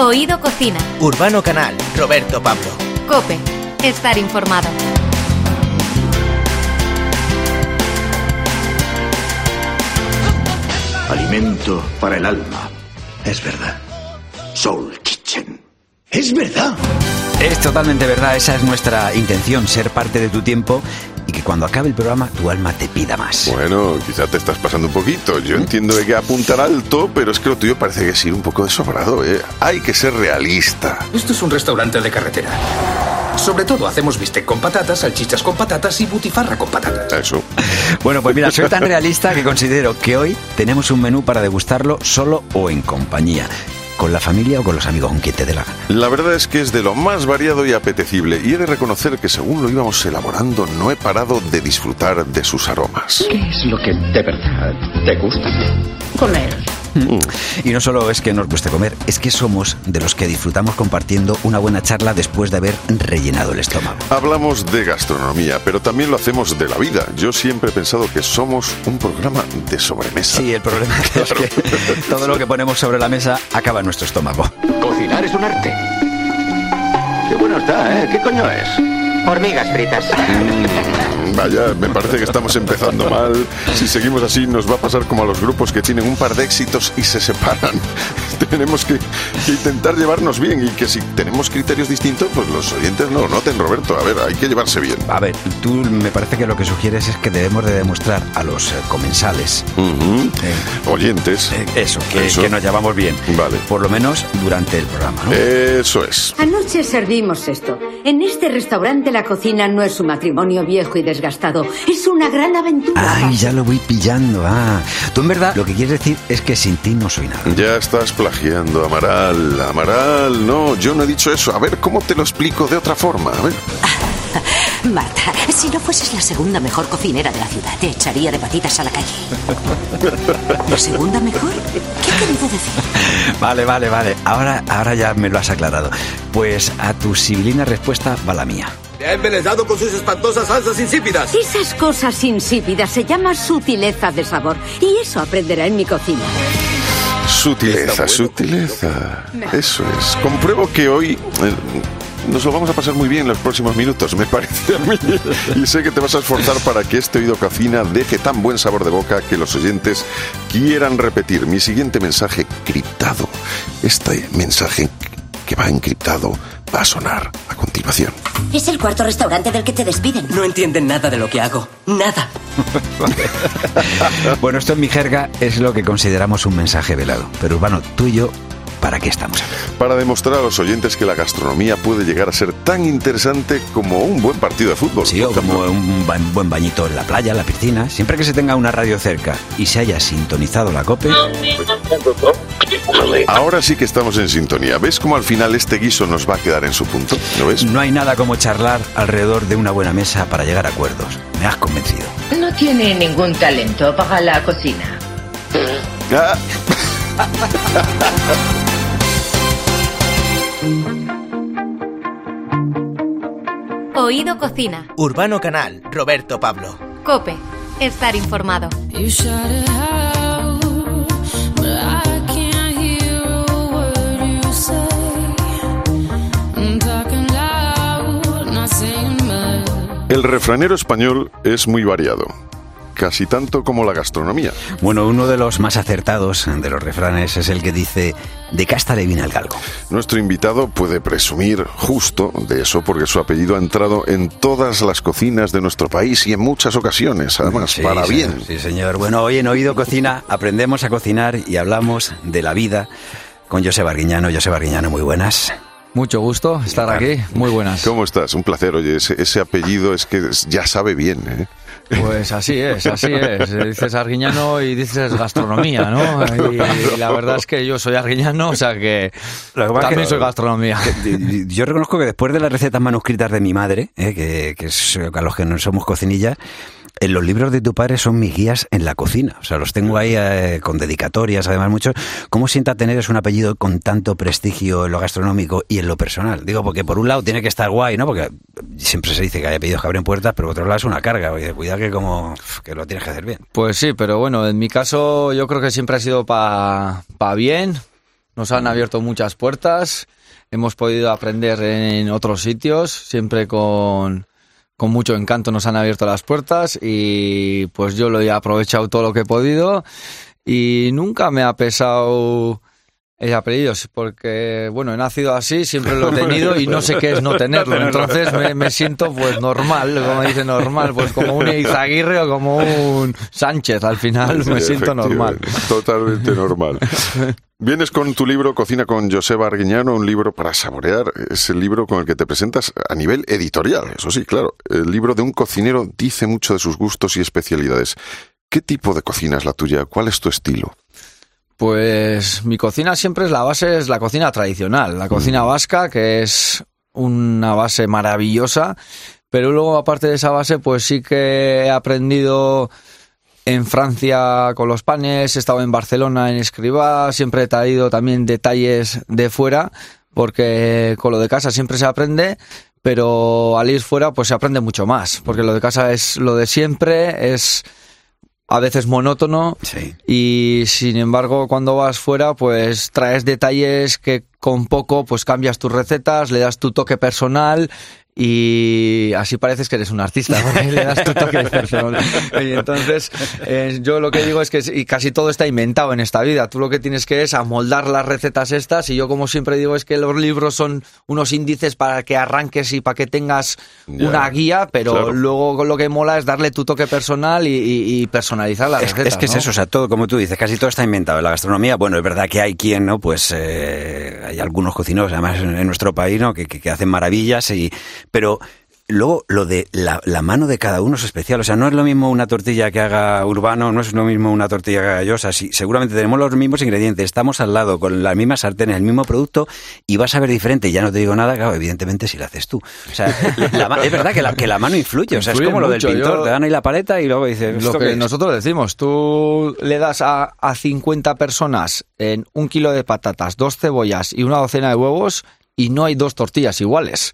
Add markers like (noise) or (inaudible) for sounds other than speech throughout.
Oído Cocina. Urbano Canal, Roberto Pablo. Cope. Estar informado. Alimento para el alma. Es verdad. Soul Kitchen. Es verdad. Es totalmente verdad, esa es nuestra intención, ser parte de tu tiempo cuando acabe el programa tu alma te pida más. Bueno, quizá te estás pasando un poquito. Yo entiendo de que apuntar alto, pero es que lo tuyo parece que es ir un poco desobrado, ¿eh? Hay que ser realista. Esto es un restaurante de carretera. Sobre todo hacemos bistec con patatas, salchichas con patatas y butifarra con patatas. Eso. (laughs) Bueno, pues mira, soy tan (laughs) realista que considero que hoy tenemos un menú para degustarlo solo o en compañía. Con la familia o con los amigos, con quien te dé la gana. La verdad es que es de lo más variado y apetecible, y he de reconocer que según lo íbamos elaborando, no he parado de disfrutar de sus aromas. ¿Qué es lo que de verdad te gusta? Comer. Y no solo es que nos guste comer, es que somos de los que disfrutamos compartiendo una buena charla después de haber rellenado el estómago. Hablamos de gastronomía, pero también lo hacemos de la vida. Yo siempre he pensado que somos un programa de sobremesa. Sí, el problema es que (laughs) todo lo que ponemos sobre la mesa acaba en nuestro estómago. Cocinar es un arte. Qué bueno está, ¿eh? ¿Qué coño es? Hormigas fritas. Vaya, me parece que estamos empezando mal. Si seguimos así, nos va a pasar como a los grupos que tienen un par de éxitos y se separan. (laughs) Tenemos que, que intentar llevarnos bien y que si tenemos criterios distintos, pues los oyentes no lo noten, Roberto. A ver, hay que llevarse bien. A ver, tú me parece que lo que sugieres es que debemos de demostrar a los eh, comensales Ujú. eh, Oyentes. eh, eso, que, Eso. que nos llevamos bien. Vale. Por lo menos durante el programa, ¿no? Eso es. Anoche servimos esto. En este restaurante la cocina no es un matrimonio viejo y desgastado. Es una gran aventura. Ay, ya lo voy pillando. Ah, tú en verdad lo que quieres decir es que sin ti no soy nada. Ya estás plagiando, Amaral. Amaral, no, yo no he dicho eso. A ver, ¿cómo te lo explico de otra forma? A ver. (laughs) Marta, si no fueses la segunda mejor cocinera de la ciudad, te echaría de patitas a la calle. ¿La segunda mejor? ¿Qué ha querido decir? Vale, vale, vale. Ahora, ahora ya me lo has aclarado. Pues a tu sibilina respuesta va la mía. Me ha envenenado con sus espantosas salsas insípidas. Esas cosas insípidas se llama sutileza de sabor. Y eso aprenderá en mi cocina. Sutileza, sutileza. Eso es. Compruebo que hoy eh, nos lo vamos a pasar muy bien en los próximos minutos, me parece a mí. Y sé que te vas a esforzar para que este oído cocina deje tan buen sabor de boca que los oyentes quieran repetir mi siguiente mensaje criptado. Este mensaje que va encriptado va a sonar a continuación. Es el cuarto restaurante del que te despiden. No entienden nada de lo que hago. Nada. (laughs) Bueno, esto en mi jerga es lo que consideramos un mensaje velado. Pero Urbano, tú y yo, ¿para qué estamos aquí? Para demostrar a los oyentes que la gastronomía puede llegar a ser tan interesante como un buen partido de fútbol. Sí, o como un ba- buen bañito en la playa, en la piscina. Siempre que se tenga una radio cerca y se haya sintonizado la COPE, Ahora sí que estamos en sintonía. ¿Ves cómo al final este guiso nos va a quedar en su punto? ¿Lo ves? no hay nada como charlar alrededor de una buena mesa para llegar a acuerdos. Me has convencido. No tiene ningún talento para la cocina. Ah, (laughs) Oído Cocina. Urbano Canal, Roberto Pablo. Cope. Estar informado. El refranero español es muy variado, casi tanto como la gastronomía. Bueno, uno de los más acertados de los refranes es el que dice, de casta le viene al galgo. Nuestro invitado puede presumir justo de eso porque su apellido ha entrado en todas las cocinas de nuestro país y en muchas ocasiones, además, Sí, para bien. Sí, señor. Bueno, hoy en Oído Cocina aprendemos a cocinar y hablamos de la vida con José Barguiñano. José Barguiñano, muy buenas. Mucho gusto estar aquí. Muy buenas. ¿Cómo estás? Un placer. Oye, ese, ese apellido es que ya sabe bien, ¿eh? Pues así es, así es. Dices arguiñano y dices gastronomía, ¿no? Y, y la verdad es que yo soy arguiñano, o sea que Lo también que- soy gastronomía. Yo reconozco que después de las recetas manuscritas de mi madre, eh, que, que es eh, a los que no somos cocinillas, en los libros de tu padre son mis guías en la cocina. O sea, los tengo ahí eh, con dedicatorias, además muchos. ¿Cómo sienta tener un apellido con tanto prestigio en lo gastronómico y en lo personal? Digo, porque por un lado tiene que estar guay, ¿no? Porque siempre se dice que hay apellidos que abren puertas, pero por otro lado es una carga. Oye, cuidado que como que lo tienes que hacer bien. Pues sí, pero bueno, en mi caso yo creo que siempre ha sido para pa bien. nos han abierto muchas puertas, hemos podido aprender en otros sitios, siempre con, con mucho encanto nos han abierto las puertas y pues yo lo he aprovechado todo lo que he podido y nunca me ha pesado el apellido, porque bueno, he nacido así, siempre lo he tenido y no sé qué es (laughs) no tenerlo, entonces me, me siento pues normal, como dice normal, pues como un Izaguirre o como un Sánchez, al final me siento normal. Totalmente normal. Vienes con tu libro Cocina con Joseba Arguiñano, un libro para saborear. Es el libro con el que te presentas a nivel editorial, eso sí, claro. El libro de un cocinero dice mucho de sus gustos y especialidades. ¿Qué tipo de cocina es la tuya? ¿Cuál es tu estilo? Pues mi cocina siempre es la base, es la cocina tradicional, la cocina vasca, que es una base maravillosa, pero luego aparte de esa base, pues sí que he aprendido en Francia con los panes, he estado en Barcelona en Escribá, siempre he traído también detalles de fuera, porque con lo de casa siempre se aprende, pero al ir fuera pues se aprende mucho más, porque lo de casa es lo de siempre, es a veces monótono y sin embargo cuando vas fuera pues traes detalles que con poco pues cambias tus recetas, le das tu toque personal y así pareces que eres un artista, (laughs) porque le das tu toque personal. Y entonces, eh, yo lo que digo es que y casi todo está inventado en esta vida. Tú lo que tienes que es amoldar las recetas estas y yo como siempre digo es que los libros son unos índices para que arranques y para que tengas Ya, una guía, pero claro. luego lo que mola es darle tu toque personal y, y- y personalizar las Es, recetas. es que es eso, o sea, todo, como tú dices, casi todo está inventado en la gastronomía. Bueno, es verdad que hay quien, ¿no? Pues eh, hay algunos cocineros, además en, en nuestro país, ¿no? Que, que- que hacen maravillas, y, pero luego lo de la, la mano de cada uno es especial. O sea, no es lo mismo una tortilla que haga Urbano, no es lo mismo una tortilla que haga Yosa. Sí, seguramente tenemos los mismos ingredientes, estamos al lado, con las mismas sartenes, el mismo producto, y vas a ver diferente. Ya no te digo nada, claro, evidentemente si lo haces tú. O sea, la es verdad que la, que la mano influye. O sea, Influye es como lo del pintor, yo- te dan ahí la paleta y luego dices... Lo ¿esto que nosotros decimos, tú le das a, a 50 personas en un kilo de patatas, dos cebollas y una docena de huevos y no hay dos tortillas iguales.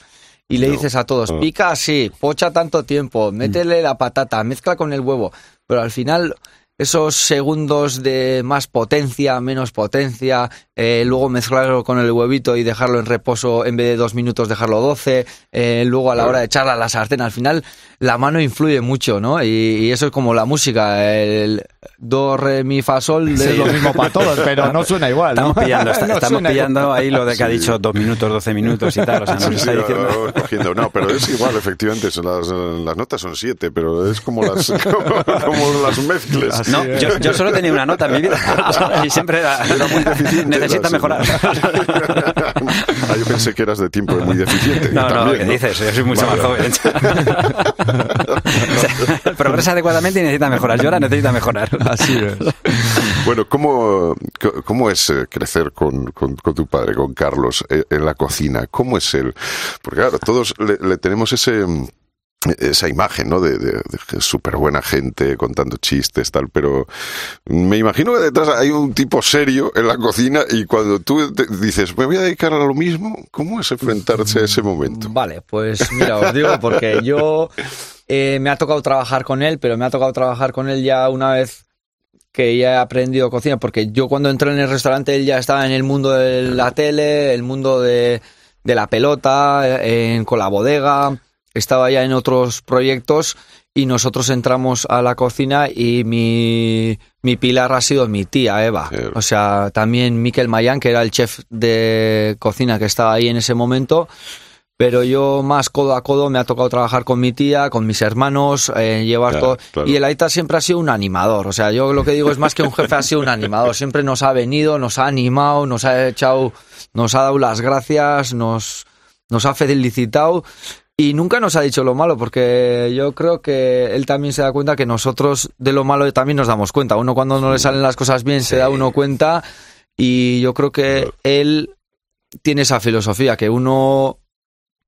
Y le dices a todos, pica así, pocha tanto tiempo, métele la patata, mezcla con el huevo. Pero al final, esos segundos de más potencia, menos potencia, eh, luego mezclarlo con el huevito y dejarlo en reposo en vez de dos minutos, dejarlo 12, eh, luego a la hora de echarla a la sartén, al final la mano influye mucho, ¿no? Y, y eso es como la música, el do, re, mi, fa, sol es lo mismo para todos, pero no (laughs) suena igual, ¿no? Estamos pillando, (laughs) está- No estamos pillando igual. ahí lo de que ha dicho dos minutos, doce minutos y tal. O sea, nos Sí, está sí, diciendo... cogiendo. No, pero es igual, efectivamente. son las, las notas son siete, pero es como las, (laughs) como, como las mezcles. No, yo, yo solo tenía una nota en mi vida y siempre era, Era muy deficiente. necesita mejorar. Ah, yo pensé que eras de tiempo muy deficiente. (laughs) No, no, también, ¿qué dices? Yo soy mucho Vale. más joven. (laughs) O sea, progresa adecuadamente y necesita mejorar. Yo ahora necesita mejorar. Así es. Bueno, ¿cómo, cómo es eh, crecer con, con- con tu padre, con Carlos, eh, en la cocina? ¿Cómo es él? Porque claro, todos le, le tenemos ese mm, esa imagen, ¿no? De, de, súper buena gente contando chistes, tal, pero me imagino que detrás hay un tipo serio en la cocina y cuando tú dices, me voy a dedicar a lo mismo, ¿cómo es enfrentarse a ese momento? Vale, pues mira, os digo, porque yo eh, me ha tocado trabajar con él, pero me ha tocado trabajar con él ya una vez que ya he aprendido cocina, porque yo cuando entré en el restaurante él ya estaba en el mundo de la tele, el mundo de, de la pelota, eh, en, con la bodega, estaba ya en otros proyectos y nosotros entramos a la cocina y mi, mi pilar ha sido mi tía Eva. O sea, también Miquel Mayán, que era el chef de cocina que estaba ahí en ese momento. Pero yo más codo a codo me ha tocado trabajar con mi tía, con mis hermanos, eh, llevar Claro, todo. claro. Y el Aita siempre ha sido un animador. O sea, yo lo que digo es más que un jefe, ha sido un animador. Siempre nos ha venido, nos ha animado, nos ha echado, nos ha dado las gracias, nos, nos ha felicitado. Y nunca nos ha dicho lo malo, porque yo creo que él también se da cuenta que nosotros de lo malo también nos damos cuenta. Uno cuando no le salen las cosas bien se da uno cuenta y yo creo que él tiene esa filosofía, que uno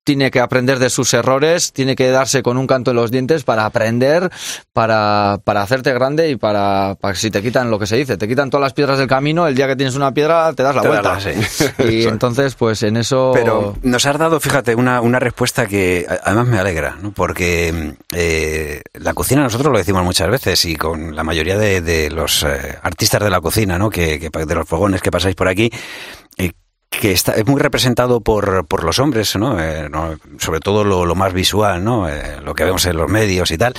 tiene que aprender de sus errores, tiene que darse con un canto en los dientes para aprender, para, para hacerte grande y para, para que si te quitan lo que se dice, te quitan todas las piedras del camino, el día que tienes una piedra te das la Te vuelta. (laughs) Y entonces, pues en eso... Pero nos has dado, fíjate, una, una respuesta que además me alegra, ¿no? porque eh, la cocina nosotros lo decimos muchas veces y con la mayoría de, de los eh, artistas de la cocina, ¿no? que, que- de los fogones que pasáis por aquí, eh, que está, es muy representado por, por los hombres, ¿no? Eh, no, sobre todo lo, lo más visual, ¿no? Eh, lo que vemos en los medios y tal.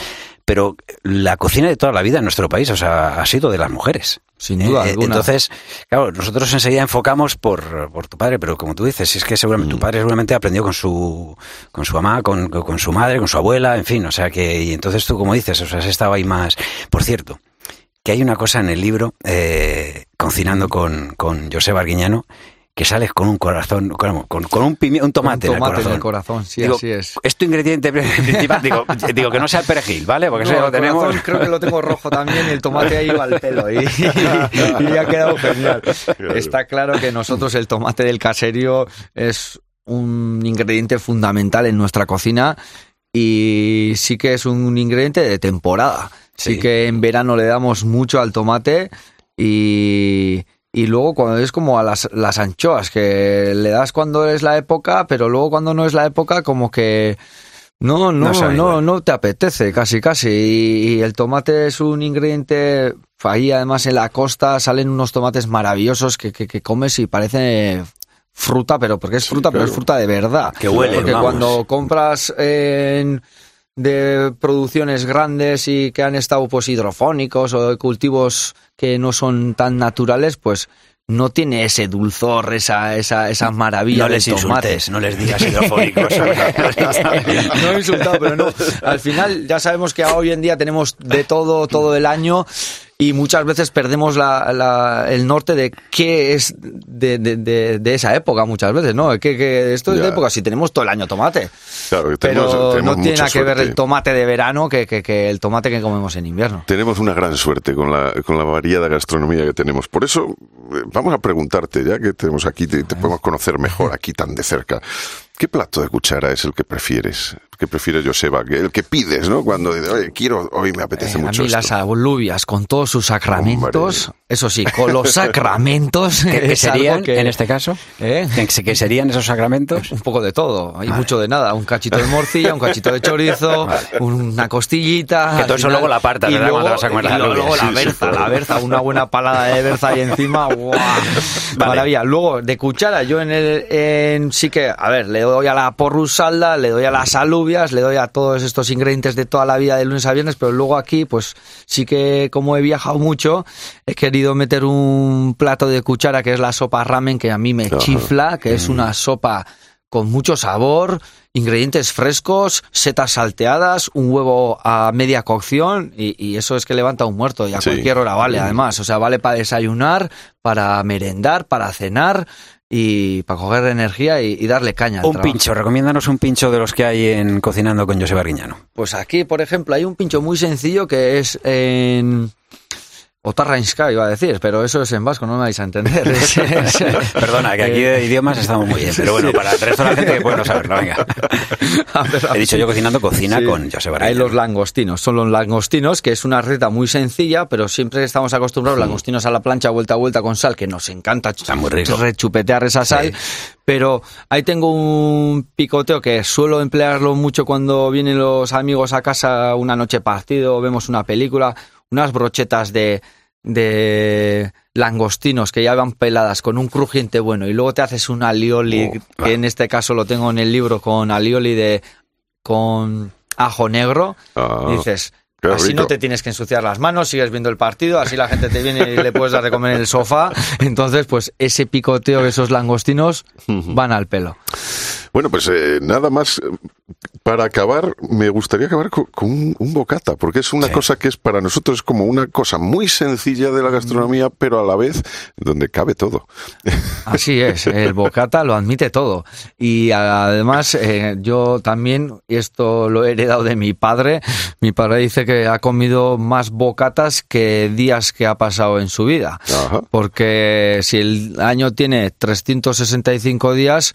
Pero la cocina de toda la vida en nuestro país, o sea, ha sido de las mujeres. Sin duda Eh, alguna. Entonces, claro, nosotros enseguida enfocamos por, por tu padre, pero como tú dices, es que seguramente Mm. tu padre seguramente aprendió con su con su mamá, con, con su madre, con su abuela, en fin, o sea que y entonces tú como dices, o sea, has estado ahí más. Por cierto, que hay una cosa en el libro cocinando con con José Barguiñano que sales con un corazón, con, con, con un pimi- un tomate, Un tomate en el en el corazón. corazón, sí, Digo, así es. Es tu ingrediente (laughs) principal, digo, digo que no sea el perejil, ¿vale? Porque eso No, ya lo el tenemos. corazón creo que lo tengo rojo también y el tomate ahí va al pelo y, y ha quedado genial. Está claro que nosotros el tomate del caserío es un ingrediente fundamental en nuestra cocina y sí que es un ingrediente de temporada. Sí, Sí. que en verano le damos mucho al tomate y, y luego cuando es como a las, las anchoas, que le das cuando es la época, pero luego cuando no es la época como que... No, no, No no, no te apetece, casi, casi. Y, y el tomate es un ingrediente. Ahí, además, en la costa salen unos tomates maravillosos que, que, que comes y parece fruta, pero porque es fruta, pero es fruta de verdad. Que huele, Porque vamos. cuando compras en de producciones grandes y que han estado pues hidrofónicos o de cultivos que no son tan naturales, pues no tiene ese dulzor, esa, esa, esa maravilla No les insultes, no les digas hidrofónicos. (laughs) (laughs) no he insultado, pero no. Al final ya sabemos que hoy en día tenemos de todo, todo el año y muchas veces perdemos la, la- el norte de qué es de, de- de- de esa época muchas veces, ¿no? Que, que esto es de época, si tenemos todo el año tomate. Claro, que Pero tenemos, tenemos no tiene nada que ver el tomate de verano que, que- que el tomate que comemos en invierno. Tenemos una gran suerte con la, con la variada gastronomía que tenemos. Por eso, eh, vamos a preguntarte, ya que tenemos aquí, te, te podemos conocer mejor aquí tan de cerca. ¿Qué plato de cuchara es el que prefieres? ¿Qué prefieres, Joseba? Que- El que pides, ¿no? Cuando dices, oye, quiero, hoy me apetece Eh, a mucho mí esto. las alubias con todos sus sacramentos, Hombre. eso sí, con los (laughs) sacramentos ¿Qué, qué es algo serían, que- en este caso? ¿Eh? ¿Qué, qué serían esos sacramentos? Un poco de todo, hay mucho de nada, un cachito de morcilla, un cachito de chorizo, (laughs) una costillita. Que todo eso luego la apartas, y ¿verdad? luego, Cuando vas a comer y las luego, la Sí, sí, berza, la berza, una buena palada de berza ahí encima, (laughs) ¡guau! Maravilla. Luego, de cuchara, yo en el, en, sí que, a ver, le doy a la porrusalda, le doy a las alubias, le doy a todos estos ingredientes de toda la vida de lunes a viernes, pero luego aquí, pues sí que como he viajado mucho, he querido meter un plato de cuchara que es la sopa ramen, que a mí me Ajá. chifla, que es una sopa con mucho sabor, ingredientes frescos, setas salteadas, un huevo a media cocción y, y eso es que levanta un muerto y a Sí. cualquier hora vale además, o sea, vale para desayunar, para merendar, para cenar y para coger energía y, y darle caña. al Un trabajo. pincho, recomiéndanos un pincho de los que hay en Cocinando con José Barguiñano. Pues aquí, por ejemplo, hay un pincho muy sencillo que es en Otarrainska, iba a decir, pero eso es en vasco, no me vais a entender. (laughs) Perdona, que aquí de idiomas estamos muy bien, pero bueno, para el resto de la gente que puede no saberlo, venga. (laughs) He dicho yo cocinando cocina Sí. con José Hay los langostinos. Son los langostinos, que es una receta muy sencilla, pero siempre estamos acostumbrados langostinos a la plancha, vuelta a vuelta con sal, que nos encanta muy rico. rechupetear esa sal. Pero ahí tengo un picoteo que suelo emplearlo mucho cuando vienen los amigos a casa una noche partido, vemos una película, unas brochetas de, de langostinos que ya van peladas con un crujiente bueno y luego te haces un alioli, Oh, que en este caso lo tengo en el libro con alioli de con ajo negro, Ah, dices, así rico. no te tienes que ensuciar las manos, sigues viendo el partido, así la gente te viene y le puedes dar de comer en el sofá. (laughs) Entonces, pues ese picoteo, esos langostinos van al pelo. Bueno, pues eh, nada más. eh, Para acabar, me gustaría acabar co- con, un, un bocata, porque es una cosa que es para nosotros como una cosa muy sencilla de la gastronomía, pero a la vez donde cabe todo. (laughs) Así es, el bocata lo admite todo. Y además, eh, yo también, y esto lo he heredado de mi padre, mi padre dice que ha comido más bocatas que días que ha pasado en su vida. Ajá. Porque si el año tiene 365 días,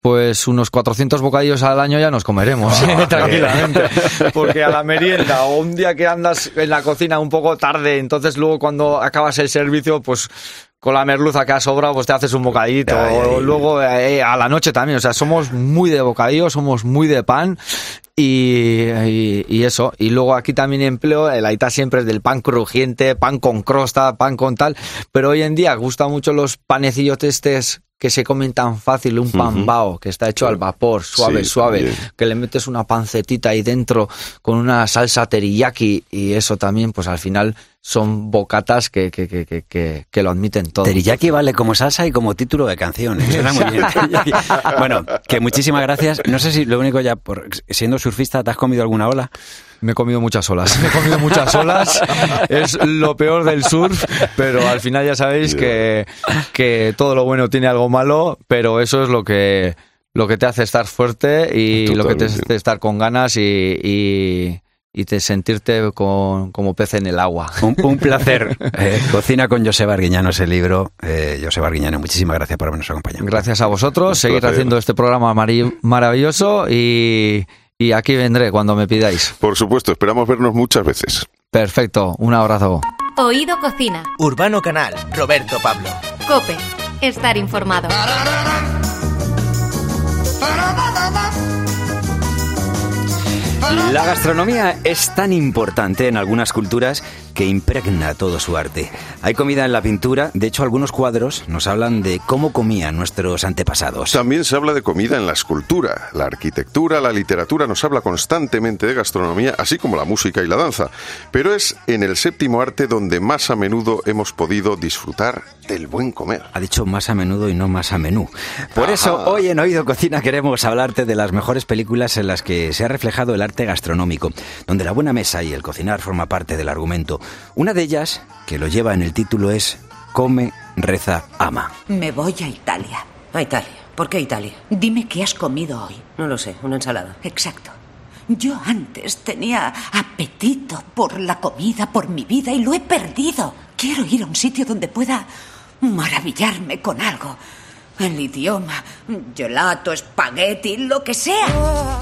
pues unos 400 bocadillos al año ya nos comeremos (laughs) tranquilamente. (laughs) Porque a la merienda o un día que andas en la cocina un poco tarde, entonces luego cuando acabas el servicio, pues con la merluza que ha sobrado, pues te haces un bocadito. o luego eh, a la noche también. O sea, somos muy de bocadillo, somos muy de pan. Y, y- y eso. Y luego aquí también empleo, el aita siempre es del pan crujiente, pan con crosta, pan con tal. Pero hoy en día gustan mucho los panecillos testes que se comen tan fácil, un pan bao, que está hecho al vapor, suave, Sí, suave, que le metes una pancetita ahí dentro con una salsa teriyaki y eso también, pues al final son bocatas que, que, que, que, que, que lo admiten todo. Teriyaki vale como salsa y como título de canción. (laughs) Suena muy bien. Bueno, que muchísimas gracias. No sé si lo único ya, por siendo surfista, ¿te has comido alguna ola? Me he comido muchas olas. Me he comido muchas olas. (laughs) Es lo peor del surf, pero al final ya sabéis que, que todo lo bueno tiene algo malo, pero eso es lo que, lo que te hace estar fuerte y lo que te hace estar con ganas y, y, y te sentirte con- como pez en el agua. Un, un placer. (laughs) Eh, Cocina con Joseba Arguiñano ese libro. Eh, Joseba Arguiñano, muchísimas gracias por habernos acompañado. Gracias a vosotros, seguir haciendo este programa maravilloso y, y aquí vendré cuando me pidáis. Por supuesto, esperamos vernos muchas veces. Perfecto, un abrazo. Oído Cocina. Urbano Canal, Roberto Pablo. Cope. Estar informado. La gastronomía es tan importante en algunas culturas que impregna todo su arte. Hay comida en la pintura, de hecho algunos cuadros nos hablan de cómo comían nuestros antepasados. También se habla de comida en la escultura. La arquitectura, la literatura nos habla constantemente de gastronomía, así como la música y la danza. Pero es en el séptimo arte donde más a menudo hemos podido disfrutar del buen comer. Ha dicho más a menudo y no más a menú. Por eso hoy en Oído Cocina queremos hablarte de las mejores películas en las que se ha reflejado el arte gastronómico, donde la buena mesa y el cocinar forma parte del argumento. Una de ellas, que lo lleva en el título, es Come, reza, ama. Me voy a Italia. A Italia. ¿Por qué Italia? Dime qué has comido hoy. No lo sé, una ensalada. Exacto. Yo antes tenía apetito por la comida, por mi vida, y lo he perdido. Quiero ir a un sitio donde pueda maravillarme con algo. El idioma, gelato, espagueti, lo que sea.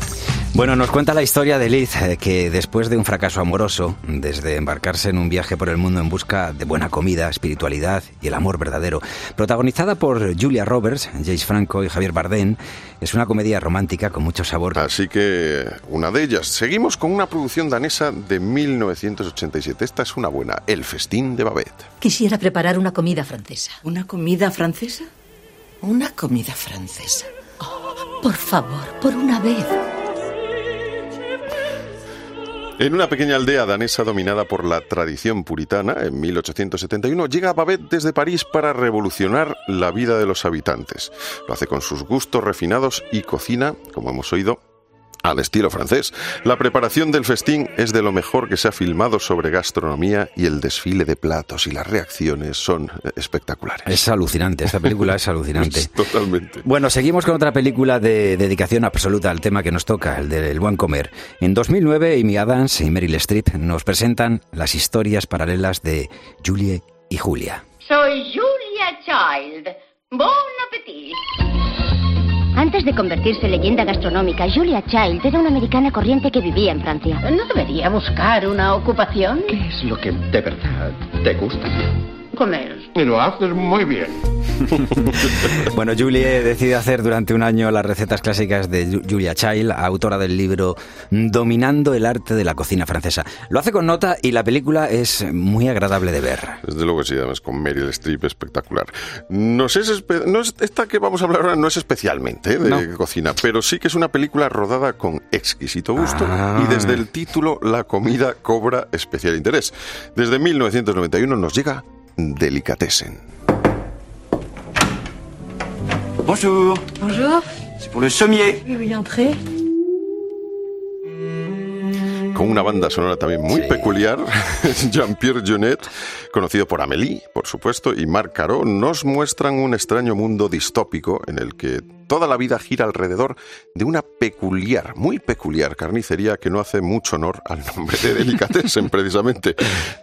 Bueno, nos cuenta la historia de Liz, eh, que después de un fracaso amoroso, desde embarcarse en un viaje por el mundo en busca de buena comida, espiritualidad y el amor verdadero, protagonizada por Julia Roberts, James Franco y Javier Bardem, es una comedia romántica con mucho sabor. Así que una de ellas. Seguimos con una producción danesa de 1987. Esta es una buena, El festín de Babette. Quisiera preparar una comida francesa. ¿Una comida francesa? Una comida francesa. Por favor, por una vez. En una pequeña aldea danesa dominada por la tradición puritana, en 1871, llega Babette desde París para revolucionar la vida de los habitantes. Lo hace con sus gustos refinados y cocina, como hemos oído, al estilo francés. La preparación del festín es de lo mejor que se ha filmado sobre gastronomía y el desfile de platos y las reacciones son eh, espectaculares. Es alucinante, esta película es alucinante. (laughs) Totalmente. Bueno, seguimos con otra película de dedicación absoluta al tema que nos toca, el del buen comer. En 2009, Amy Adams y Meryl Streep nos presentan las historias paralelas de Julie y Julia. Soy Julia Child. Bon appetit. Antes de convertirse en leyenda gastronómica, Julia Child era una americana corriente que vivía en Francia. ¿No debería buscar una ocupación? ¿Qué es lo que de verdad te gusta? Comer. Y lo haces muy bien. (laughs) Bueno, Julie decide hacer durante un año las recetas clásicas de Ju- Julia Child, autora del libro Dominando el arte de la cocina francesa. Lo hace con nota y la película es muy agradable de ver. Desde luego que sí, además con Meryl Streep espectacular. No es, espe- no es- esta que vamos a hablar ahora no es especialmente ¿eh? de cocina, pero sí que es una película rodada con exquisito gusto Ah. y desde el título la comida cobra especial interés. Desde 1991 nos llega Delicatessen. Bonjour. Bonjour. C'est pour le sommier. Oui, oui, entrez. con una banda sonora también muy peculiar, (laughs) Jean-Pierre Jeunet, conocido por Amélie, por supuesto, y Marc Caro, nos muestran un extraño mundo distópico en el que toda la vida gira alrededor de una peculiar, muy peculiar carnicería que no hace mucho honor al nombre de Delicatessen, (laughs) precisamente.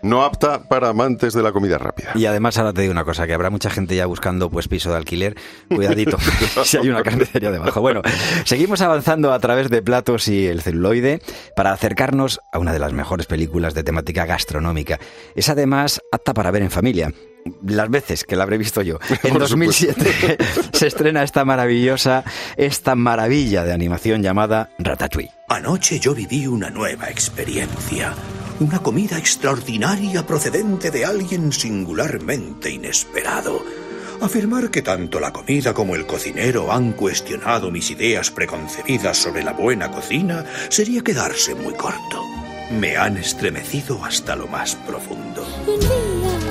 No apta para amantes de la comida rápida. Y además ahora te digo una cosa, que habrá mucha gente ya buscando pues piso de alquiler. Cuidadito, (laughs) (laughs) si hay una carnicería debajo. Bueno, seguimos avanzando a través de platos y el celuloide para acercarnos a una de las mejores películas de temática gastronómica. Es además apta para ver en familia las veces que la habré visto yo. (laughs) En 2007 (laughs) se estrena esta maravillosa, esta maravilla de animación llamada Ratatouille. Anoche yo viví una nueva experiencia. Una comida extraordinaria procedente de alguien singularmente inesperado. Afirmar que tanto la comida como el cocinero han cuestionado mis ideas preconcebidas sobre la buena cocina sería quedarse muy corto. Me han estremecido hasta lo más profundo.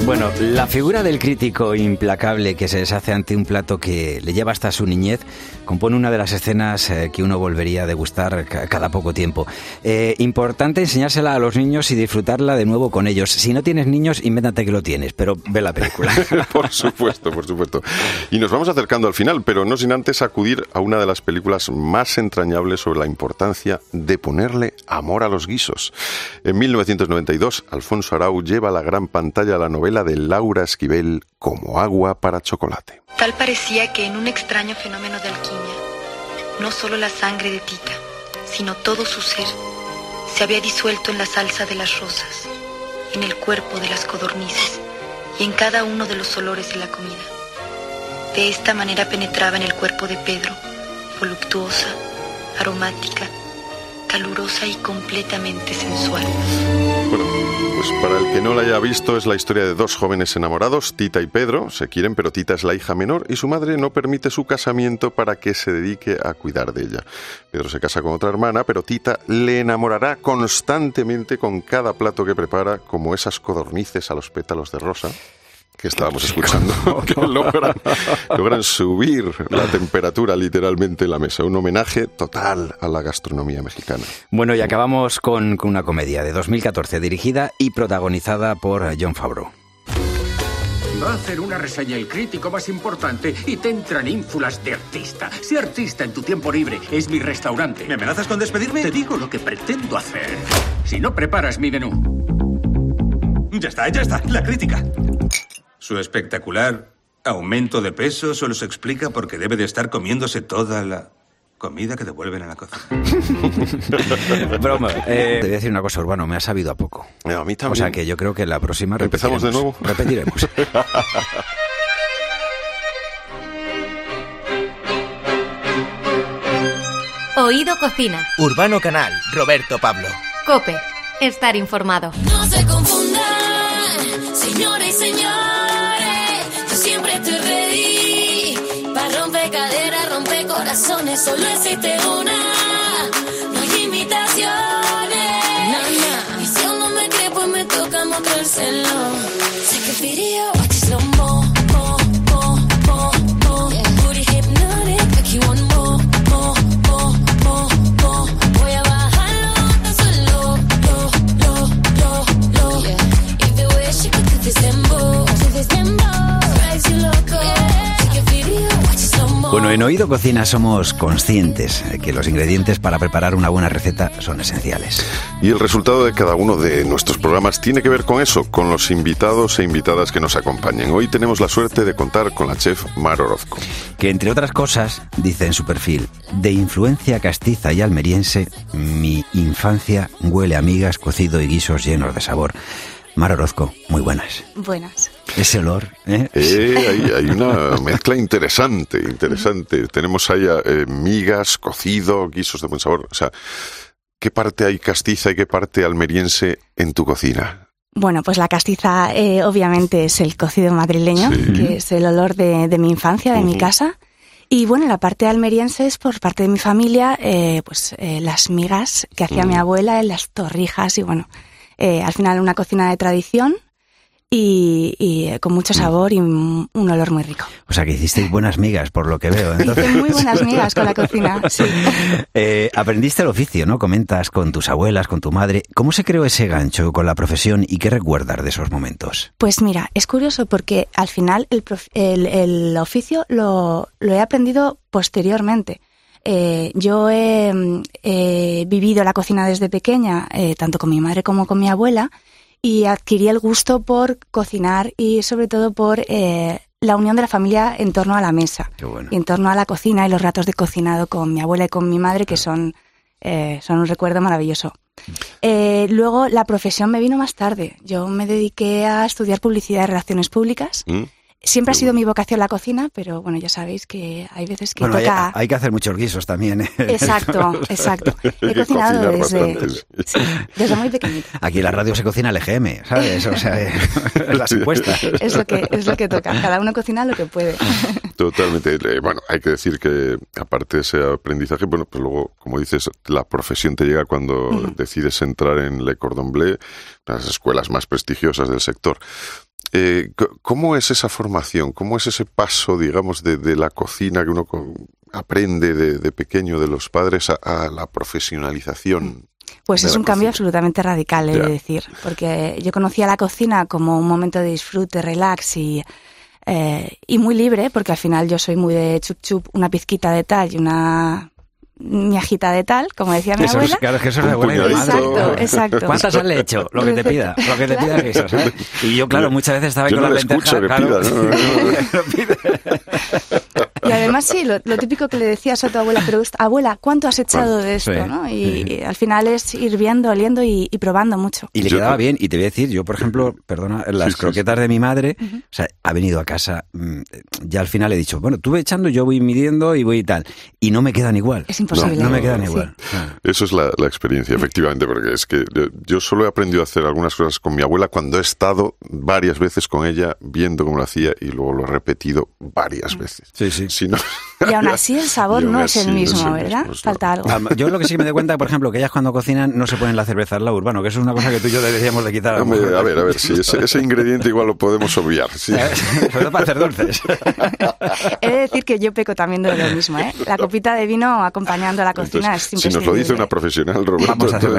Bueno, la figura del crítico implacable que se deshace ante un plato que le lleva hasta su niñez compone una de las escenas eh, que uno volvería a degustar cada poco tiempo. Eh, importante enseñársela a los niños y disfrutarla de nuevo con ellos. Si no tienes niños, invéntate que lo tienes, pero ve la película. (laughs) por supuesto, por supuesto. Y nos vamos acercando al final, pero no sin antes acudir a una de las películas más entrañables sobre la importancia de ponerle amor a los guisos. En 1992, Alfonso Arau lleva la gran pantalla la novela de Laura Esquivel como agua para chocolate. Tal parecía que en un extraño fenómeno de alquimia, no solo la sangre de Tita, sino todo su ser, se había disuelto en la salsa de las rosas, en el cuerpo de las codornices y en cada uno de los olores de la comida. De esta manera penetraba en el cuerpo de Pedro, voluptuosa, aromática, calurosa y completamente sensual. Pues para el que no la haya visto es la historia de dos jóvenes enamorados, Tita y Pedro, se quieren pero Tita es la hija menor y su madre no permite su casamiento para que se dedique a cuidar de ella. Pedro se casa con otra hermana, pero Tita le enamorará constantemente con cada plato que prepara, como esas codornices a los pétalos de rosa que estábamos escuchando, (laughs) que logran, logran, subir la temperatura literalmente en la mesa. Un homenaje total a la gastronomía mexicana. Bueno, y acabamos con, con una comedia de 2014 dirigida y protagonizada por John Favreau. Va a hacer una reseña el crítico más importante y te entran ínfulas de artista. Sé artista en tu tiempo libre. Es mi restaurante. ¿Me amenazas con despedirme? Te digo lo que pretendo hacer. Si no preparas mi menú. Ya está, ya está. La crítica. Su espectacular aumento de peso solo se explica porque debe de estar comiéndose toda la comida que devuelven a la cocina. (laughs) Broma. Eh, te voy a decir una cosa, Urbano, me ha sabido a poco. A mí también. O sea que yo creo que la próxima ¿Empezamos de nuevo? Repetiremos. (laughs) Oído Cocina. Urbano Canal, Roberto Pablo. Cope, estar informado. No se confundan, señores y señores, yo siempre te reí. Para romper caderas, romper corazones, solo existe una. No hay imitaciones. Y si aún no me cree, pues me toca mostrárselo. Sé que video, Bueno, en Oído Cocina somos conscientes de que los ingredientes para preparar una buena receta son esenciales. Y el resultado de cada uno de nuestros programas tiene que ver con eso, con los invitados e invitadas que nos acompañen. Hoy tenemos la suerte de contar con la chef Mar Orozco. Que entre otras cosas, dice en su perfil, de influencia castiza y almeriense, mi infancia huele a migas, cocido y guisos llenos de sabor. Mar Orozco, muy buenas. Buenas. Ese olor, ¿eh? Eh, hay, hay una mezcla interesante, interesante. Tenemos ahí eh, migas, cocido, guisos de buen sabor. O sea, ¿qué parte hay castiza y qué parte almeriense en tu cocina? Bueno, pues la castiza eh, obviamente es el cocido madrileño, que es el olor de, de mi infancia, de mi casa. Y bueno, la parte almeriense es por parte de mi familia, eh, pues eh, las migas que hacía mi abuela, las torrijas y bueno, eh, al final una cocina de tradición y, y, eh, con mucho sabor y un, un olor muy rico. O sea, que hicisteis buenas migas, por lo que veo. Entonces... Hice muy buenas migas con la cocina, (laughs) sí. Eh, aprendiste el oficio, ¿no? Comentas con tus abuelas, con tu madre. ¿Cómo se creó ese gancho con la profesión y qué recuerdas de esos momentos? Pues mira, es curioso porque al final el, el, el oficio lo, lo he aprendido posteriormente. Eh, yo he, mm, he vivido la cocina desde pequeña, eh, tanto con mi madre como con mi abuela, y adquirí el gusto por cocinar y sobre todo por eh, la unión de la familia en torno a la mesa, y en torno a la cocina y los ratos de cocinado con mi abuela y con mi madre, que son, son un recuerdo maravilloso. Eh, luego la profesión me vino más tarde. Yo me dediqué a estudiar publicidad y relaciones públicas. ¿Mm? Siempre ha sido mi vocación la cocina, pero bueno, ya sabéis que hay veces que Bueno, toca... hay que hacer muchos guisos también. ¿eh? (laughs) Exacto, (laughs) exacto. He cocinado desde, sí, desde muy pequeñita. Aquí en la radio se cocina el EGM, ¿sabes? O sea, eh, (laughs) las encuestas. Es lo que es lo que toca. Cada uno cocina lo que puede. Totalmente. Eh, Bueno, hay que decir que aparte de ese aprendizaje, bueno, pues luego, como dices, la profesión te llega cuando decides entrar en Le Cordon Bleu, las escuelas más prestigiosas del sector. Eh, ¿Cómo es esa formación? ¿Cómo es ese paso, digamos, de, de la cocina que uno aprende de, de pequeño de los padres a, a la profesionalización? Pues de es un cambio absolutamente radical, he de decir, porque yo conocía la cocina como un momento de disfrute, relax y, eh, y muy libre, porque al final yo soy muy de chup chup, una pizquita de tal y una miajita de tal, como decía mi Eso es- abuela. claro, es que eso es de abuela y. Exacto, exacto. ¿Cuántas has hecho? Lo que te pida, lo que te pida el guiso, ¿sabes? Y yo, claro, muchas veces estaba ahí Yo con no la le escucho lenteja, que claro. pida, (laughs) (laughs) Y además sí, lo, lo típico que le decías a tu abuela, pero abuela, ¿cuánto has echado Bueno, de esto? sí, ¿no? Y, y al final es ir viendo, oliendo y, y probando mucho. Y le quedaba bien. Y te voy a decir, yo, por ejemplo, perdona, las sí, croquetas de mi madre, o sea, ha venido a casa, mm, ya al final he dicho, bueno, tú ve echando, yo voy midiendo y voy y tal. Y no me quedan igual. Es imposible. No, no me quedan Sí. igual. Eso es la, la experiencia, efectivamente, porque es que yo, yo solo he aprendido a hacer algunas cosas con mi abuela cuando he estado varias veces con ella viendo cómo lo hacía y luego lo he repetido varias veces. Sí, sí. Si no, Y aún (laughs) así el sabor no es el así no es mismo, el ¿verdad? mismo, Falta algo. Am- Yo lo que sí que me doy cuenta, por ejemplo, que ellas cuando cocinan no se ponen la cerveza al la urbano, que eso es una cosa que tú y yo deberíamos de quitar. Hombre, a ver, a ver, si ese, ese ingrediente igual lo podemos obviar. sí. (laughs) Sobre todo para hacer dulces. He de decir que yo peco también de lo mismo, ¿eh? La copita de vino acompañando a la cocina Entonces, es si nos lo dice una profesional, Roberto, Vamos a caso.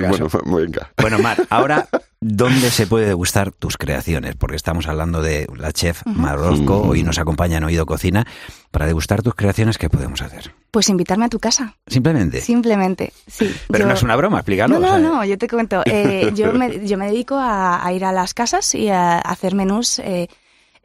bueno, venga. Bueno, Mar, (laughs) ahora, ¿dónde se puede degustar tus creaciones? Porque estamos hablando de la chef Mar Orozco, hoy nos acompaña en Oído Cocina. Para degustar tus creaciones, ¿qué podemos hacer? Pues invitarme a tu casa, Simplemente. simplemente, sí. Pero Yo- no es una broma, explícalo. No, no, o sea, no, yo te cuento. (laughs) Eh, yo, me, yo me dedico a, a ir a las casas y a hacer menús eh,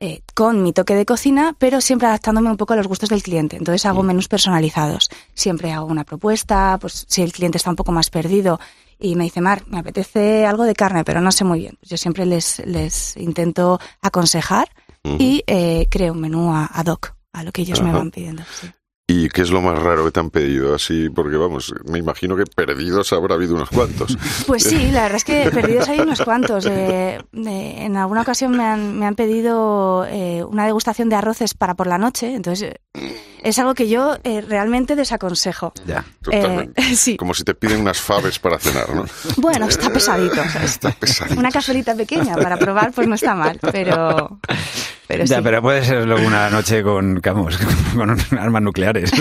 eh, con mi toque de cocina, pero siempre adaptándome un poco a los gustos del cliente. Entonces hago menús personalizados. Siempre hago una propuesta, pues si el cliente está un poco más perdido y me dice, Mar, me apetece algo de carne, pero no sé muy bien. Yo siempre les, les intento aconsejar y eh, creo un menú a- ad hoc a lo que ellos me Ajá. van pidiendo. sí. ¿Y qué es lo más raro que te han pedido? Así, porque vamos, me imagino que perdidos habrá habido unos cuantos. (laughs) Pues sí, la verdad es que perdidos hay unos cuantos. Eh, eh, en alguna ocasión me han, me han pedido eh, una degustación de arroces para por la noche, entonces es algo que yo eh, realmente desaconsejo. Ya. Totalmente. Eh, (laughs) sí. Como si te piden unas faves para cenar, ¿no? Bueno, está pesadito. (laughs) Está pesadito. Una cazuelita pequeña para probar, pues no está mal, pero, pero sí. ya, pero puede ser luego una noche con, vamos, (laughs) con armas nucleares. (laughs) (laughs)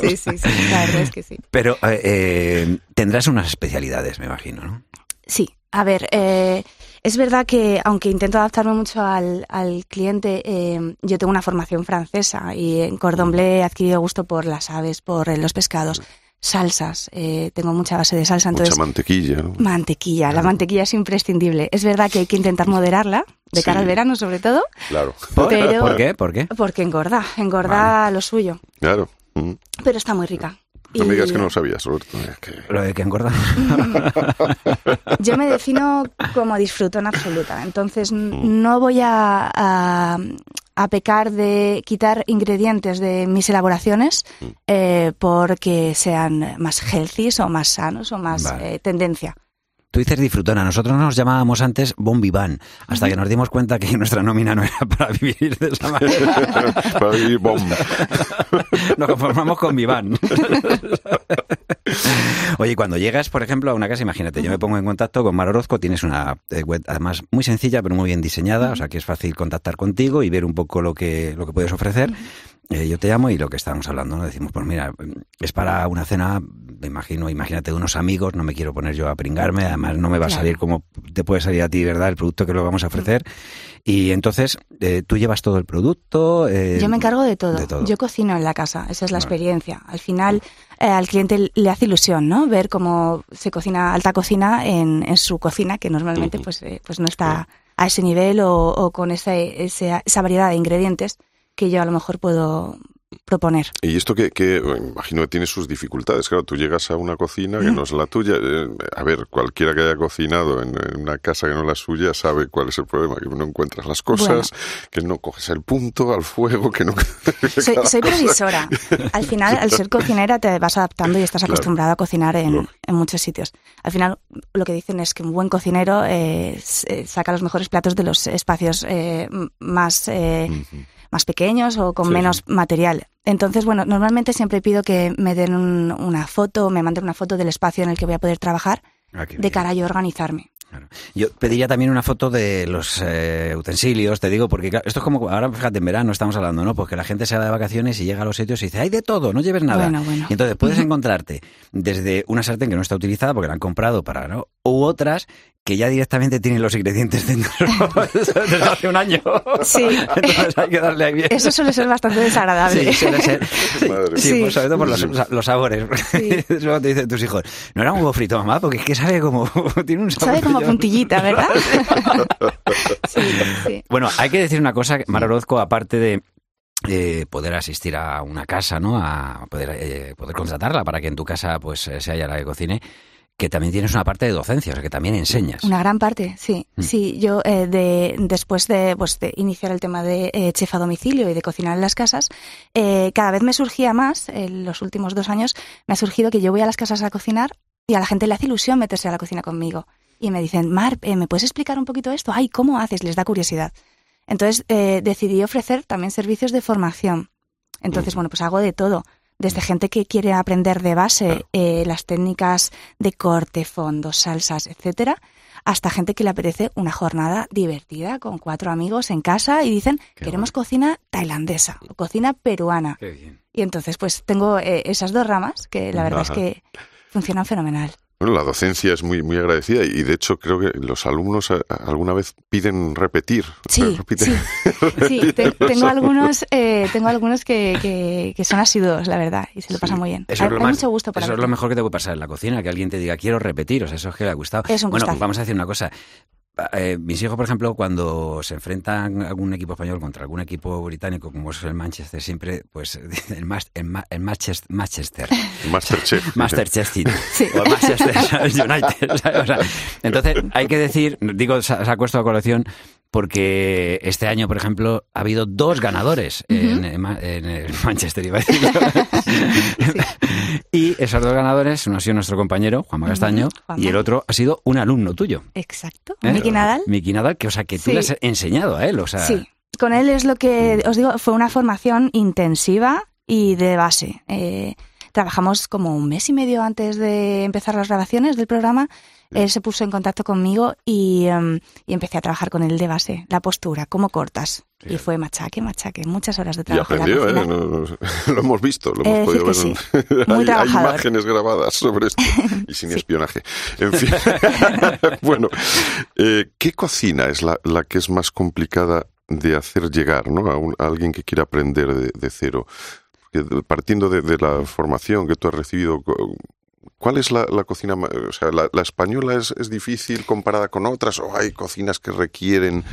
Sí, sí, sí, la verdad es que sí. Pero eh, eh, tendrás unas especialidades, me imagino, ¿no? Sí, a ver, eh, es verdad que aunque intento adaptarme mucho al, al cliente, eh, yo tengo una formación francesa y en Cordon Bleu he adquirido gusto por las aves, por los pescados, salsas, eh, tengo mucha base de salsa, Mucha mantequilla, ¿no? mantequilla, la mantequilla es imprescindible. Es verdad que hay que intentar moderarla, de cara Sí. al verano sobre todo, Claro. ¿Por, Pero- ¿Por qué? ¿Por qué? porque engorda, engorda lo suyo, Claro. Mm. pero está muy rica. No me digas que no lo sabías, Roberto. Es que- Lo de que engorda. (laughs) Yo me defino como disfrutona absoluta, entonces n- no voy a, a, a pecar de quitar ingredientes de mis elaboraciones eh, porque sean más healthy o más sanos o más Vale. eh, tendencia. Tú dices disfrutona. Nosotros nos llamábamos antes bon vivant, hasta que nos dimos cuenta que (laughs) nuestra nómina no era para vivir de esa manera. (laughs) Para vivir bomba. (laughs) Nos conformamos con vivant. Oye, cuando llegas, por ejemplo, a una casa, imagínate, yo me pongo en contacto con Mar Orozco, tienes una eh, web además muy sencilla, pero muy bien diseñada, o sea que es fácil contactar contigo y ver un poco lo que, lo que puedes ofrecer. Eh, yo te llamo y lo que estábamos hablando, ¿no? Decimos, pues mira, es para una cena, me imagino, imagínate unos amigos, no me quiero poner yo a pringarme, además no me va a salir como te puede salir a ti, ¿verdad? El producto que lo vamos a ofrecer. Y entonces, eh, tú llevas todo el producto. eh, Yo me encargo de todo. de todo. Yo cocino en la casa, esa es la experiencia. Al final, eh, al cliente le hace ilusión, ¿no? Ver cómo se cocina alta cocina en, en su cocina, que normalmente pues, eh, pues no está a ese nivel o, o con esa, esa, esa variedad de ingredientes que yo a lo mejor puedo proponer. Y esto que, que bueno, imagino que tiene sus dificultades. Claro, tú llegas a una cocina que no es la tuya. eh, a ver, cualquiera que haya cocinado en, en una casa que no es la suya sabe cuál es el problema, que no encuentras las cosas, que no coges el punto al fuego, que no... (laughs) Soy, soy previsora. Al final, al ser cocinera, te vas adaptando y estás Claro. acostumbrado a cocinar en, en muchos sitios. Al final, lo que dicen es que un buen cocinero eh, eh, saca los mejores platos de los espacios eh, más, eh, más pequeños o con Sí, menos material. Entonces, bueno, normalmente siempre pido que me den un- una foto, me manden una foto del espacio en el que voy a poder trabajar, Ah, de cara a yo organizarme. Yo pediría también una foto de los eh, utensilios, te digo, porque esto es como, ahora fíjate, en verano estamos hablando, ¿no? Porque la gente se va de vacaciones y llega a los sitios y dice, hay de todo, no lleves nada. Bueno, bueno. Y entonces puedes encontrarte desde una sartén que no está utilizada porque la han comprado para, ¿no? U otras que ya directamente tienen los ingredientes dentro (laughs) desde hace un año. Sí. Entonces hay que darle ahí bien. Eso suele ser bastante desagradable. Sí, suele ser. Sí, (laughs) Madre sí, mía. pues sobre todo por los, los sabores. (laughs) Eso te dicen tus hijos. No era un huevo frito, mamá, porque es que sabe como. Tiene un sabor. Sabe como puntillita, ¿verdad? sí, sí. Bueno, hay que decir una cosa, Mar Orozco, aparte de eh, poder asistir a una casa, ¿no? A poder, eh, poder contratarla para que en tu casa pues eh, sea ella la que cocine, que también tienes una parte de docencia, o sea, que también enseñas. Una gran parte, sí. Mm. Sí, yo eh, de, después de, pues, de iniciar el tema de eh, chef a domicilio y de cocinar en las casas, eh, cada vez me surgía más, en los últimos dos años, me ha surgido que yo voy a las casas a cocinar y a la gente le hace ilusión meterse a la cocina conmigo. Y me dicen, Mar, eh, ¿me puedes explicar un poquito esto? Ay, ¿cómo haces? Les da curiosidad. Entonces eh, decidí ofrecer también servicios de formación. Entonces, bueno, pues hago de todo. Desde gente que quiere aprender de base eh, las técnicas de corte, fondo, salsas, etcétera, hasta gente que le apetece una jornada divertida con cuatro amigos en casa y dicen queremos cocina tailandesa o cocina peruana. Y entonces, pues tengo eh, esas dos ramas que la verdad Ajá. es que funcionan fenomenal. Bueno, la docencia es muy, muy agradecida y de hecho creo que los alumnos a- alguna vez piden repetir. (laughs) Sí, Repiten- Sí, (laughs) los tengo algunos, eh, tengo algunos que, que, que son asiduos, la verdad, y se lo pasan muy bien. Eso hay es, lo hay más- mucho gusto por eso es lo mejor que te puede pasar en la cocina, que alguien te diga, quiero repetir, o sea, eso es que le ha gustado. Es un bueno, vamos a decir una cosa. Eh, mis hijos, por ejemplo, cuando se enfrentan algún equipo español contra algún equipo británico, como es el Manchester, siempre, pues, (laughs) el, mas- el, ma- el Manchester, Manchester, Masterchef. Masterchef o el Manchester (laughs) United. ¿sabes? O sea, entonces, hay que decir, digo, sa- saco esto a colección, porque este año, por ejemplo, ha habido dos ganadores en, en el (laughs) Manchester, iba a decir. Y esos dos ganadores, uno ha sido nuestro compañero, Juanma Castaño, Juanma. y el otro ha sido un alumno tuyo. Exacto. ¿eh? Miki Nadal. Miki Nadal, que, o sea, que tú Sí. le has enseñado a él, o sea... Sí, con él es lo que os digo, fue una formación intensiva y de base. Eh, trabajamos como un mes y medio antes de empezar las grabaciones del programa. Él se puso en contacto conmigo y, em, y empecé a trabajar con él de base. La postura, cómo cortas. Y fue machaque, machaque, muchas horas de Y trabajo. la aprendió, ¿eh? No- (laughs) lo hemos visto, lo He hemos podido ver. sí. (laughs) Muy hay, hay imágenes grabadas sobre esto y sin (laughs) espionaje. En fin. bueno, eh, ¿qué cocina es la, la que es más complicada de hacer llegar ¿no? a, un- a alguien que quiere aprender de, de cero? Porque partiendo de, de la formación que tú has recibido, ¿cuál es la, la cocina? O sea, ¿la, la española es, es difícil comparada con otras o hay cocinas que requieren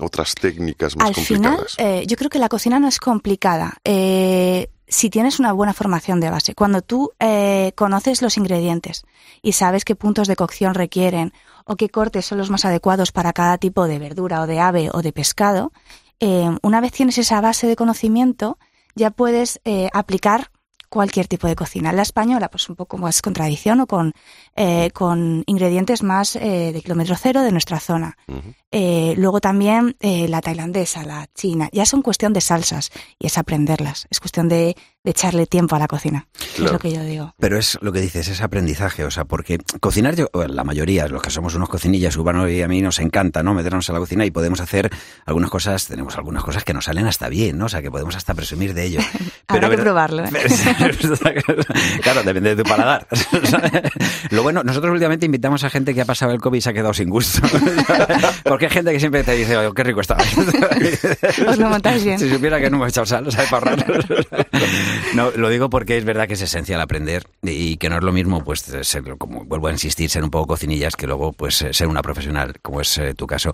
otras técnicas más Al final, complicadas? eh, yo creo que la cocina no es complicada. Eh, si tienes una buena formación de base, cuando tú eh, conoces los ingredientes y sabes qué puntos de cocción requieren o qué cortes son los más adecuados para cada tipo de verdura o de ave o de pescado, eh, una vez tienes esa base de conocimiento, ya puedes eh, aplicar cualquier tipo de cocina. La española, pues un poco más con tradición o con, eh, con ingredientes más eh, de kilómetro cero de nuestra zona. Eh, luego también eh, la tailandesa, la china, ya son cuestión de salsas y es aprenderlas. Es cuestión de, de echarle tiempo a la cocina. Es lo que yo digo. Pero es lo que dices, es aprendizaje, o sea, porque cocinar, yo, la mayoría, los que somos unos cocinillas, Urbano y a mí nos encanta, ¿no? Meternos a la cocina y podemos hacer algunas cosas, tenemos algunas cosas que nos salen hasta bien, ¿no? O sea, que podemos hasta presumir de ello. (laughs) Habrá que probarlo. ¿eh? (laughs) claro, depende de tu paladar. (laughs) Lo bueno, nosotros últimamente invitamos a gente que ha pasado el COVID y se ha quedado sin gusto. Porque hay gente que siempre te dice, "Oye, qué rico está. Os lo montáis bien. Si supiera que no hemos echado sal, ¿sabes? Para. No, lo digo porque es verdad que es esencial aprender y que no es lo mismo, pues, ser, como vuelvo a insistir, ser un poco cocinillas que luego, pues, eh, ser una profesional, como es eh, tu caso.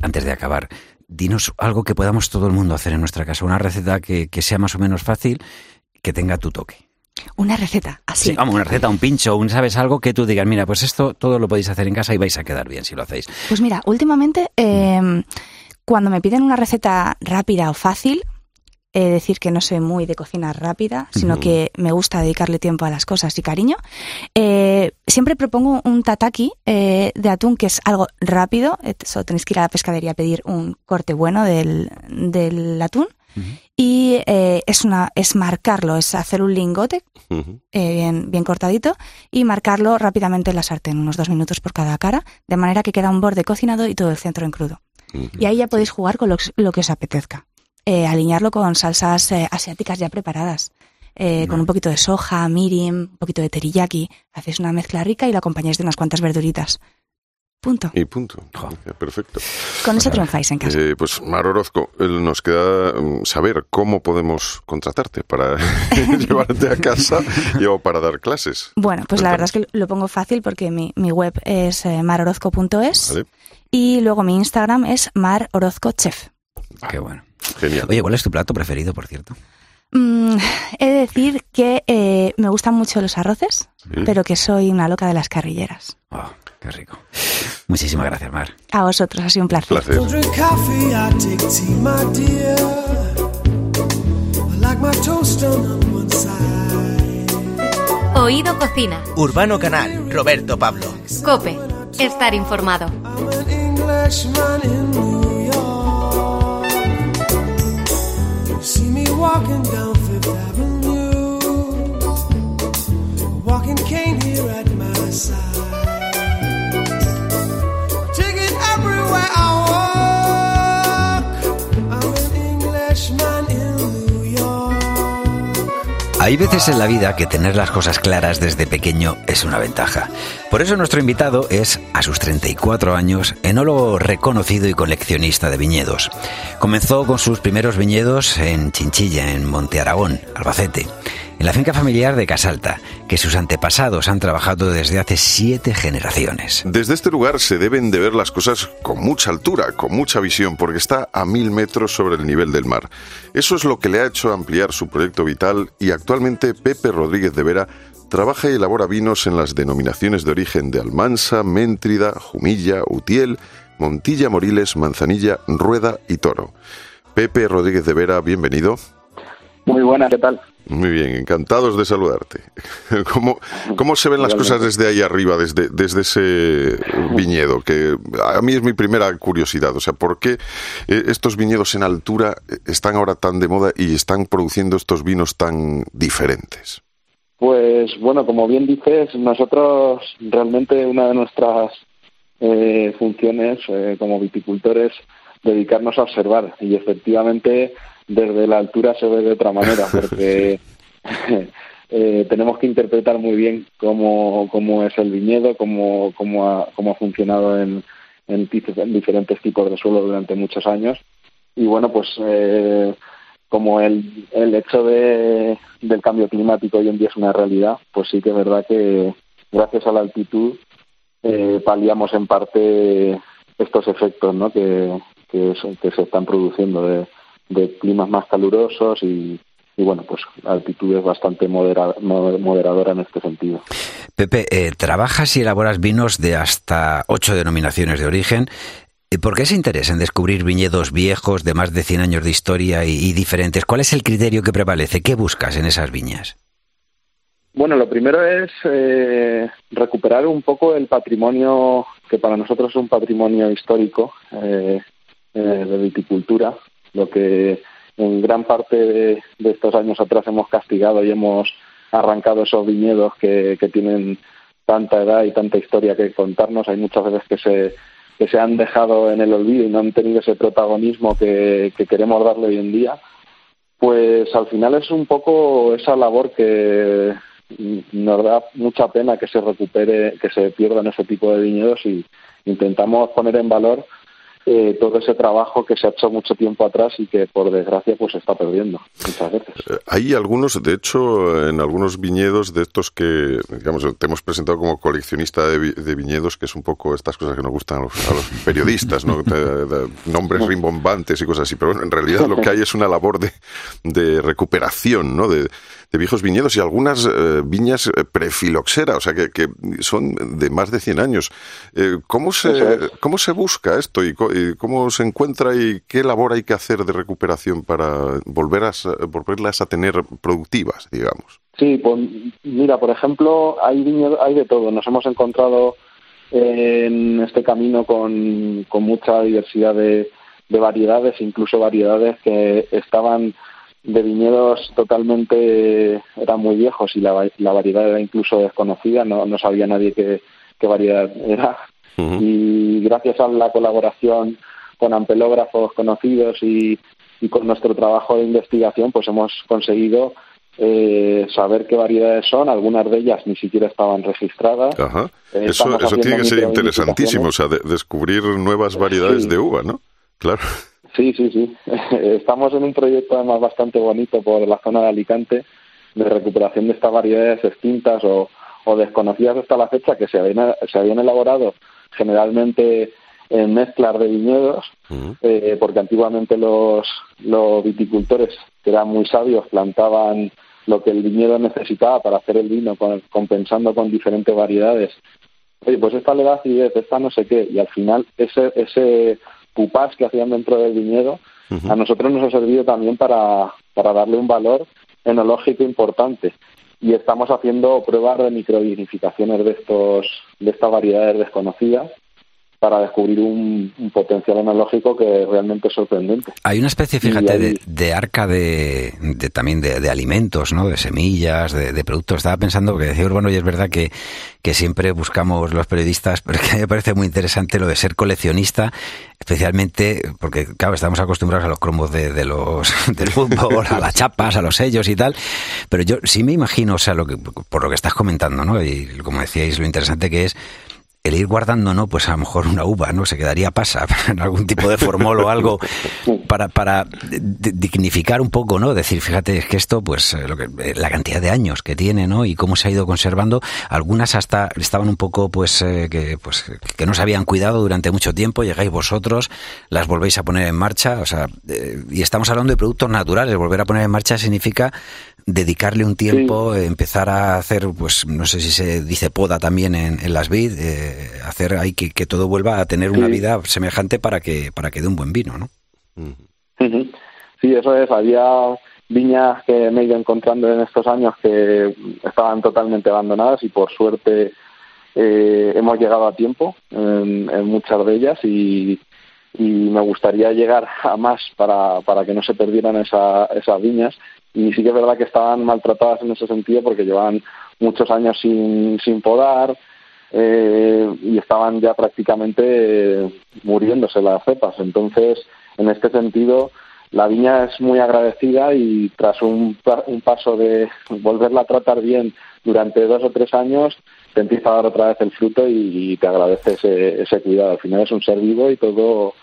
Antes de acabar, dinos algo que podamos todo el mundo hacer en nuestra casa, una receta que, que sea más o menos fácil, que tenga tu toque. Una receta, así. Sí, vamos, una receta, un pincho, un sabes algo que tú digas, mira, pues esto todo lo podéis hacer en casa y vais a quedar bien si lo hacéis. Pues mira, últimamente, eh, cuando me piden una receta rápida o fácil, de decir que no soy muy de cocina rápida, sino que me gusta dedicarle tiempo a las cosas y cariño. Eh, siempre propongo un tataki eh, de atún que es algo rápido. eh, Solo tenéis que ir a la pescadería a pedir un corte bueno del, del atún. Y eh, es una es marcarlo, es hacer un lingote eh, bien, bien cortadito y marcarlo rápidamente en la sartén, unos dos minutos por cada cara, de manera que queda un borde cocinado y todo el centro en crudo. Y ahí ya podéis jugar con lo, lo que os apetezca. Eh, alinearlo con salsas eh, asiáticas ya preparadas. eh, con un poquito de soja, mirin, un poquito de teriyaki. Hacéis una mezcla rica y lo acompañáis de unas cuantas verduritas. Punto. Y punto. Perfecto. Con eso triunfáis en casa. Eh, pues Mar Orozco, nos queda mm, saber cómo podemos contratarte para (laughs) llevarte a casa y o para dar clases. Bueno, pues la verdad es que lo pongo fácil porque mi, mi web es eh, marorozco.es Vale. y luego mi Instagram es marorozcochef. Qué bueno. Genial. Oye, ¿cuál es tu plato preferido, por cierto? Mm, he de decir que eh, me gustan mucho los arroces, pero que soy una loca de las carrilleras. Oh, qué rico. Muchísimas gracias, Mar. A vosotros, ha sido un placer. Side. Oído Cocina. Urbano Canal, Roberto Pablo. Cope. Estar informado. Walking down Fifth Avenue. Hay veces en la vida que tener las cosas claras desde pequeño es una ventaja. Por eso nuestro invitado es, a sus 34 años, enólogo reconocido y coleccionista de viñedos. Comenzó con sus primeros viñedos en Chinchilla, en Monte Aragón, Albacete, en la finca familiar de Casalta, que sus antepasados han trabajado desde hace siete generaciones. Desde este lugar se deben de ver las cosas con mucha altura, con mucha visión, porque está a mil metros sobre el nivel del mar. Eso es lo que le ha hecho ampliar su proyecto vital y actualmente Pepe Rodríguez de Vera trabaja y elabora vinos en las denominaciones de origen de Almansa, Méntrida, Jumilla, Utiel, Montilla, Moriles, Manzanilla, Rueda y Toro. Pepe Rodríguez de Vera, bienvenido. Muy buena, ¿qué tal? Muy bien, encantados de saludarte. (laughs) ¿Cómo, cómo se ven las cosas desde ahí arriba, desde, desde ese (laughs) viñedo? Que a mí es mi primera curiosidad. O sea, ¿por qué eh, estos viñedos en altura eh, están ahora tan de moda y están produciendo estos vinos tan diferentes? Pues bueno, como bien dices, nosotros realmente una de nuestras eh, funciones eh, como viticultores dedicarnos a observar y efectivamente desde la altura se ve de otra manera (laughs) porque (laughs) eh, tenemos que interpretar muy bien cómo, cómo es el viñedo, cómo, cómo, ha, cómo ha funcionado en, en, dif- en diferentes tipos de suelo durante muchos años y bueno pues eh, como el, el hecho de, del cambio climático hoy en día es una realidad, pues sí que es verdad que gracias a la altitud eh, paliamos en parte estos efectos ¿no? que, que, son- que se están produciendo de, de climas más calurosos y, y bueno, pues la altitud es bastante modera- mo- moderadora en este sentido. Pepe, eh, trabajas y elaboras vinos de hasta ocho denominaciones de origen. Eh, ¿Por qué ese interés en descubrir viñedos viejos de más de 100 años de historia y, y diferentes? ¿Cuál es el criterio que prevalece? ¿Qué buscas en esas viñas? Bueno, lo primero es eh, recuperar un poco el patrimonio que para nosotros es un patrimonio histórico eh, eh, de viticultura, lo que en gran parte de, estos años atrás hemos castigado y hemos arrancado esos viñedos que, que tienen tanta edad y tanta historia que contarnos. Hay muchas veces que se, que se han dejado en el olvido y no han tenido ese protagonismo que, que queremos darle hoy en día. Pues al final es un poco esa labor que nos da mucha pena que se recupere, que se pierdan ese tipo de viñedos y intentamos poner en valor eh, todo ese trabajo que se ha hecho mucho tiempo atrás y que por desgracia pues se está perdiendo muchas veces. Eh, Hay algunos, de hecho, en algunos viñedos de estos que, digamos, te hemos presentado como coleccionista de, vi- de viñedos, que es un poco estas cosas que nos gustan a los, a los (laughs) periodistas, ¿no? Nombres rimbombantes y cosas así. Pero bueno, en realidad lo que hay es una labor de, de recuperación, ¿no? De, de viejos viñedos y algunas eh, viñas eh, prefiloxera, o sea, que, que son de más de 100 años. Eh, ¿cómo, se, es. ¿Cómo se busca esto y, y cómo se encuentra y qué labor hay que hacer de recuperación para volver a, volverlas a tener productivas, digamos? Sí, pues mira, por ejemplo, hay viñedos, hay de todo. Nos hemos encontrado en este camino con, con mucha diversidad de, de variedades, incluso variedades que estaban de viñedos totalmente eran muy viejos y la, la variedad era incluso desconocida, no, no sabía nadie qué, qué variedad era. Y gracias a la colaboración con ampelógrafos conocidos y, y con nuestro trabajo de investigación, pues hemos conseguido eh, saber qué variedades son. Algunas de ellas ni siquiera estaban registradas. Ajá. Eh, Eso, eso tiene que ser interesantísimo, o sea, de- descubrir nuevas variedades Sí. de uva, ¿no? Claro. Sí, sí, sí. (laughs) Estamos en un proyecto además bastante bonito por la zona de Alicante de recuperación de estas variedades extintas o, o desconocidas hasta la fecha que se habían, se habían elaborado generalmente en mezclas de viñedos, eh, porque antiguamente los, los viticultores, que eran muy sabios, plantaban lo que el viñedo necesitaba para hacer el vino, con- compensando con diferentes variedades. Oye, pues esta le da acidez, esta no sé qué, y al final ese, ese pupás que hacían dentro del viñedo a nosotros nos ha servido también para, para darle un valor enológico importante. Y estamos haciendo pruebas de microvinificaciones de, estos, de estas variedades desconocidas para descubrir un, un potencial enológico que realmente es sorprendente. Hay una especie, fíjate, ahí- de, de arca de, de también de, de alimentos, ¿no? De semillas, de, de productos. Estaba pensando que decía Urbano y es verdad que, que siempre buscamos los periodistas, pero es que me parece muy interesante lo de ser coleccionista, especialmente porque, claro, estamos acostumbrados a los cromos de, de los (laughs) del fútbol, a las chapas, a los sellos y tal. Pero yo sí me imagino, o sea, lo que, por lo que estás comentando, ¿no? Y como decíais, lo interesante que es el ir guardando, ¿no? Pues a lo mejor una uva, ¿no? Se quedaría pasa (laughs) en algún tipo de formol o algo para, para di- dignificar un poco, ¿no? Decir, fíjate, es que esto, pues, eh, lo que, eh, la cantidad de años que tiene, ¿no? Y cómo se ha ido conservando. Algunas hasta estaban un poco, pues, eh, que, pues, que no se habían cuidado durante mucho tiempo. Llegáis vosotros, las volvéis a poner en marcha, o sea, eh, y estamos hablando de productos naturales. Volver a poner en marcha significa dedicarle un tiempo, empezar a hacer, pues no sé si se dice poda también en, en las vid, eh, hacer ahí que, que todo vuelva a tener una vida semejante para que para que dé un buen vino, ¿no? Sí, eso es. Había viñas que me he ido encontrando en estos años que estaban totalmente abandonadas y por suerte eh, hemos llegado a tiempo en, en muchas de ellas y, y me gustaría llegar a más para, para que no se perdieran esa- esas viñas. Y sí que es verdad que estaban maltratadas en ese sentido porque llevaban muchos años sin, sin podar eh, y estaban ya prácticamente eh, muriéndose las cepas. Entonces, en este sentido, la viña es muy agradecida y tras un, un paso de (laughs) volverla a tratar bien durante dos o tres años, te empieza a dar otra vez el fruto y, y te agradece ese, ese cuidado. Al final es un ser vivo y todo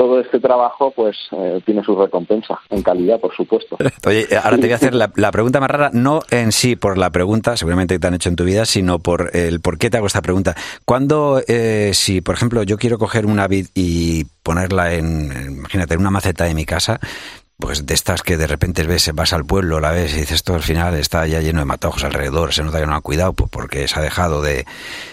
todo este trabajo pues eh, tiene su recompensa en calidad, por supuesto. (laughs) Oye, eh, ahora te voy a hacer la, pregunta más rara, no en sí por la pregunta, seguramente que te han hecho en tu vida, sino por el por qué te hago esta pregunta. Cuando, eh, si por ejemplo yo quiero coger una vid y ponerla en, imagínate, en una maceta de mi casa, pues de estas que de repente ves, vas al pueblo, la ves y dices, esto al final está ya lleno de matojos alrededor, se nota que no ha cuidado pues porque se ha dejado de,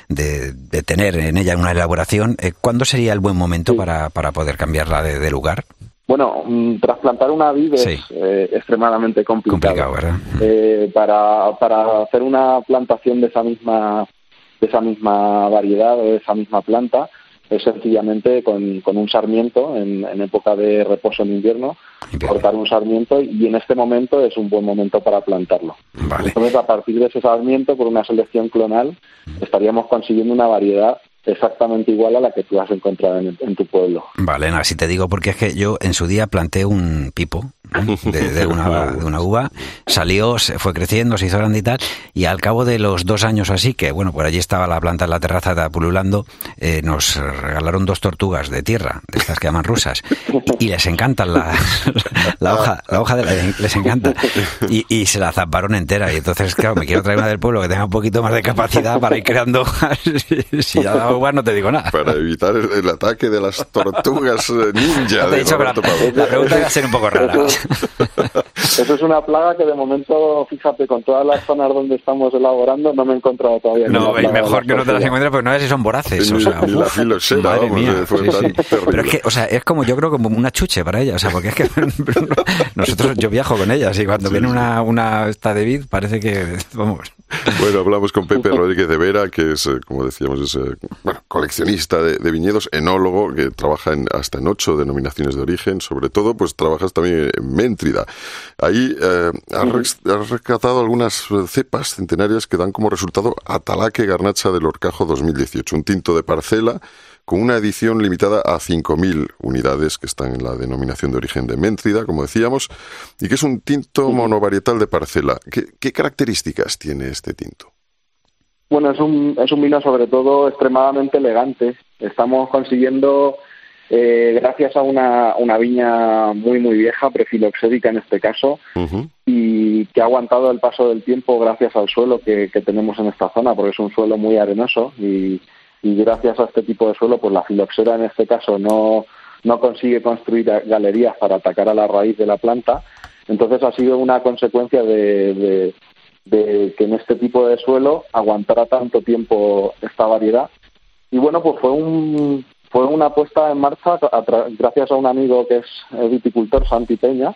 de, de tener en ella una elaboración. Eh, ¿Cuándo sería el buen momento para, para poder cambiarla de, de lugar? Bueno, mm, trasplantar una vid es Sí. eh, extremadamente complicado. Complicado, ¿verdad? Eh, para, para hacer una plantación de esa misma de esa misma variedad o de esa misma planta es sencillamente con, con un sarmiento en, en época de reposo en invierno, cortar un sarmiento y en este momento es un buen momento para plantarlo. Entonces, a partir de ese sarmiento, por una selección clonal, estaríamos consiguiendo una variedad exactamente igual a la que tú has encontrado en, en tu pueblo. Vale, no, así te digo porque es que yo en su día planté un pipo de, de una, (laughs) de una uva, salió, se fue creciendo, se hizo grande y tal, y al cabo de los dos años así, que bueno, por allí estaba la planta en la terraza de pululando, eh, nos regalaron dos tortugas de tierra, de estas que llaman rusas, y, y les encantan la, (laughs) la hoja, la hoja de la, les encanta, y, y se la zaparon entera, y entonces claro, me quiero traer una del pueblo que tenga un poquito más de capacidad para ir creando hojas, (laughs) si ya da no te digo nada. Para evitar el, el ataque de las tortugas eh, ninja. No de Roberto Pablo. la pregunta iba a ser un poco rara. Eso es una plaga que de momento, fíjate, con todas las zonas donde estamos elaborando, no me he encontrado todavía. No, y mejor que no te las encuentres porque no ves si son voraces. O sea, Ni la filosera, madre vamos, mía, eh, fue sí, tan sí. Pero es que, o sea, es como yo creo como una chuche para ella, o sea, porque es que (laughs) nosotros, yo viajo con ellas y cuando viene una, una esta de vid parece que, vamos, Bueno, hablamos con Pepe Rodríguez de Vera, que es, eh, como decíamos, es bueno, coleccionista de, de viñedos, enólogo, que trabaja en, hasta en ocho denominaciones de origen. Sobre todo, pues trabajas también en Méntrida. Ahí eh, has, res- has rescatado algunas eh, cepas centenarias que dan como resultado Atalaque Garnacha del Orcajo 2018, un tinto de parcela con una edición limitada a 5.000 unidades que están en la denominación de origen de Méntrida, como decíamos, y que es un tinto monovarietal de parcela. ¿Qué, qué características tiene este tinto? Bueno, es un, es un vino sobre todo extremadamente elegante. Estamos consiguiendo, eh, gracias a una, una viña muy, muy vieja, prefiloxérica en este caso, y que ha aguantado el paso del tiempo gracias al suelo que, que tenemos en esta zona, porque es un suelo muy arenoso y, y gracias a este tipo de suelo, pues la filoxera en este caso no, no consigue construir galerías para atacar a la raíz de la planta. Entonces ha sido una consecuencia de, de- de que en este tipo de suelo aguantara tanto tiempo esta variedad. Y bueno, pues fue un fue una puesta en marcha gracias a un amigo que es eh, viticultor, Santi Peña.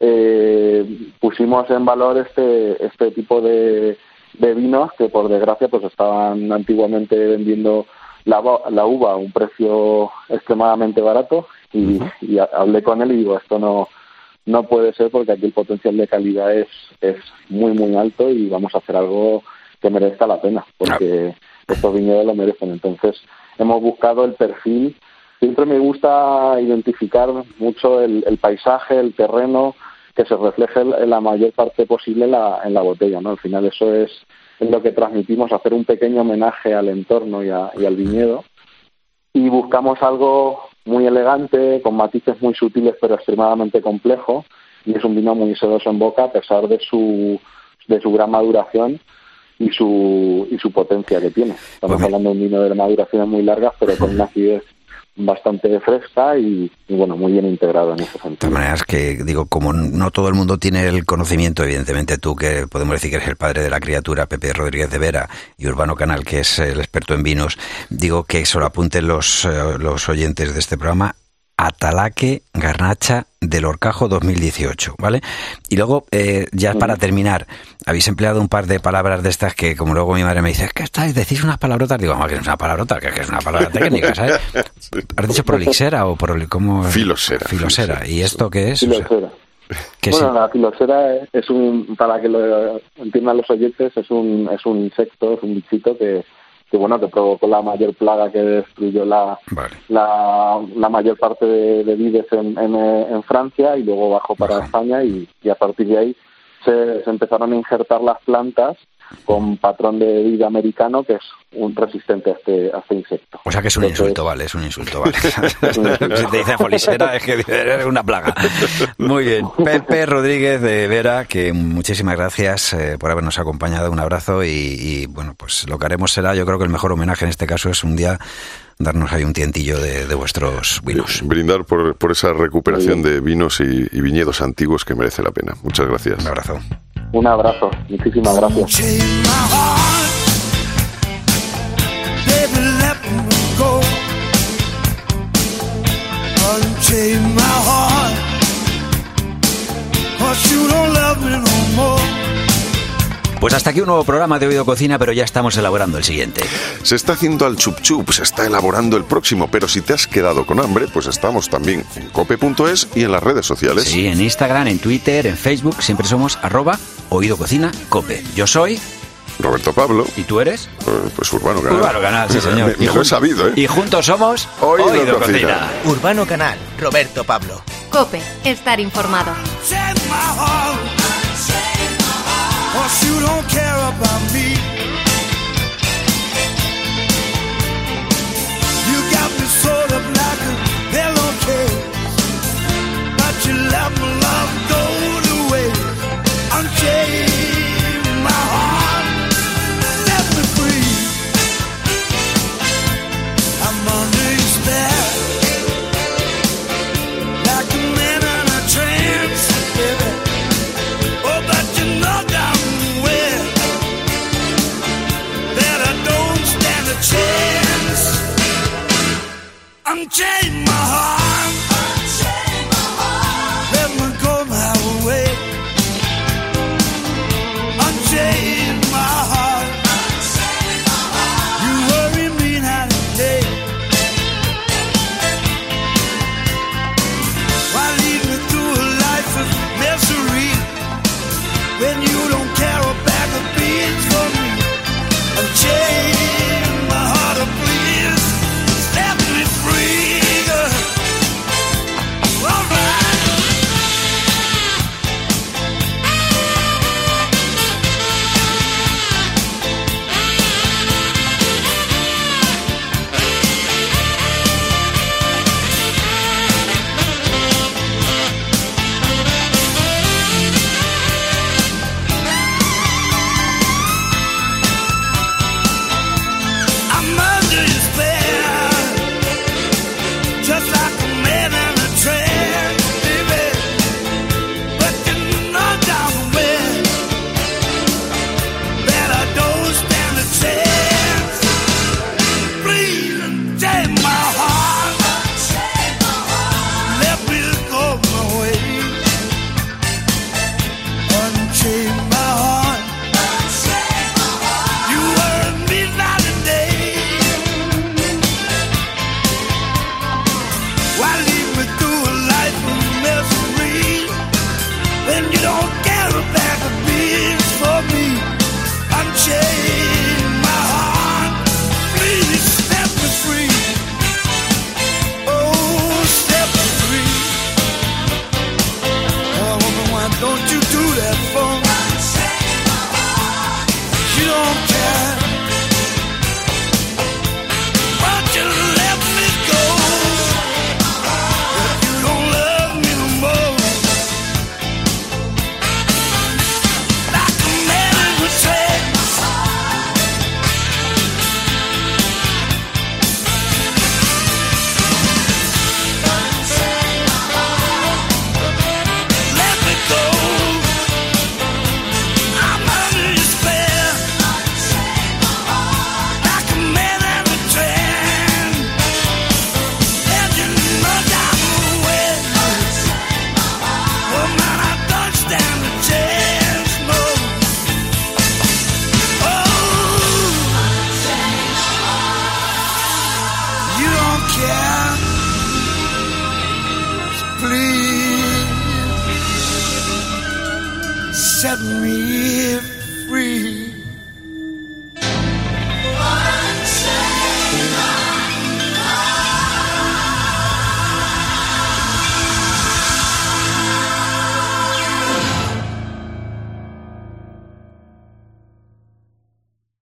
Eh, pusimos en valor este este tipo de, de vinos que por desgracia pues estaban antiguamente vendiendo la, la uva a un precio extremadamente barato y, y ha- hablé con él y digo esto no no puede ser porque aquí el potencial de calidad es es muy muy alto y vamos a hacer algo que merezca la pena porque estos viñedos lo merecen. Entonces hemos buscado el perfil. Siempre me gusta identificar mucho el, el paisaje el terreno que se refleje en la mayor parte posible en la, en la botella no al final eso es, es lo que transmitimos hacer un pequeño homenaje al entorno y, a- y al viñedo. Y buscamos algo muy elegante, con matices muy sutiles pero extremadamente complejo y es un vino muy sedoso en boca a pesar de su de su gran maduración y su y su potencia que tiene. Estamos hablando de un vino de maduraciones muy largas pero con una acidez bastante fresca y, bueno, muy bien integrado en ese De sentido. todas maneras que digo, como no todo el mundo tiene el conocimiento, evidentemente tú que podemos decir que eres el padre de la criatura, Pepe Rodríguez de Vera, y Urbano Canal, que es el experto en vinos, digo que solo apunten los, eh, los oyentes de este programa, Atalaque Garnacha del Orcajo 2018, ¿vale? Y luego, eh, ya para terminar, habéis empleado un par de palabras de estas que, como luego mi madre me dice, ¿qué estáis? ¿Decís unas palabrotas? Digo, "Vamos, que no es una palabrota, que que es una palabra técnica, ¿sabes? (laughs) ¿Has dicho prolixera o proli, cómo? Filosera. Filosera. ¿Y esto qué es? O sea, Filosera. que bueno, sí. la filosera es- es un, para que lo entiendan los oyentes, es un, es un insecto, es un bichito que, que bueno, que provocó la mayor plaga que destruyó la, la, la mayor parte de, de vides en, en, eh, en Francia y luego bajó para España y, y a partir de ahí se, se empezaron a injertar las plantas con patrón de vida americano que es un resistente a este, a este insecto. O sea que es un insulto, vale, es un insulto, vale. (laughs) si te dicen folisera es que eres una plaga. Muy bien. Pepe Rodríguez de Vera, que muchísimas gracias eh, por habernos acompañado. Un abrazo y, y, bueno, pues lo que haremos será, yo creo que el mejor homenaje en este caso es un día darnos ahí un tientillo de, de vuestros vinos. Brindar por, por esa recuperación de vinos y, y viñedos antiguos que merece la pena. Muchas gracias. Un abrazo. Un abrazo, muchísimas gracias. Pues hasta aquí un nuevo programa de Oído Cocina, pero ya estamos elaborando el siguiente. Se está haciendo al chup chup, se está elaborando el próximo, pero si te has quedado con hambre, pues estamos también en cope.es y en las redes sociales. Sí, en Instagram, en Twitter, en Facebook, siempre somos arroba Oído Cocina Cope. Yo soy Roberto Pablo. ¿Y tú eres? Eh, pues Urbano Canal. Urbano Canal, sí, señor. (laughs) Me, y lo he sabido, ¿eh? Y juntos somos Oído, Cocina. Cocina. Urbano Canal, Roberto Pablo. Cope, estar informado. you don't care about me.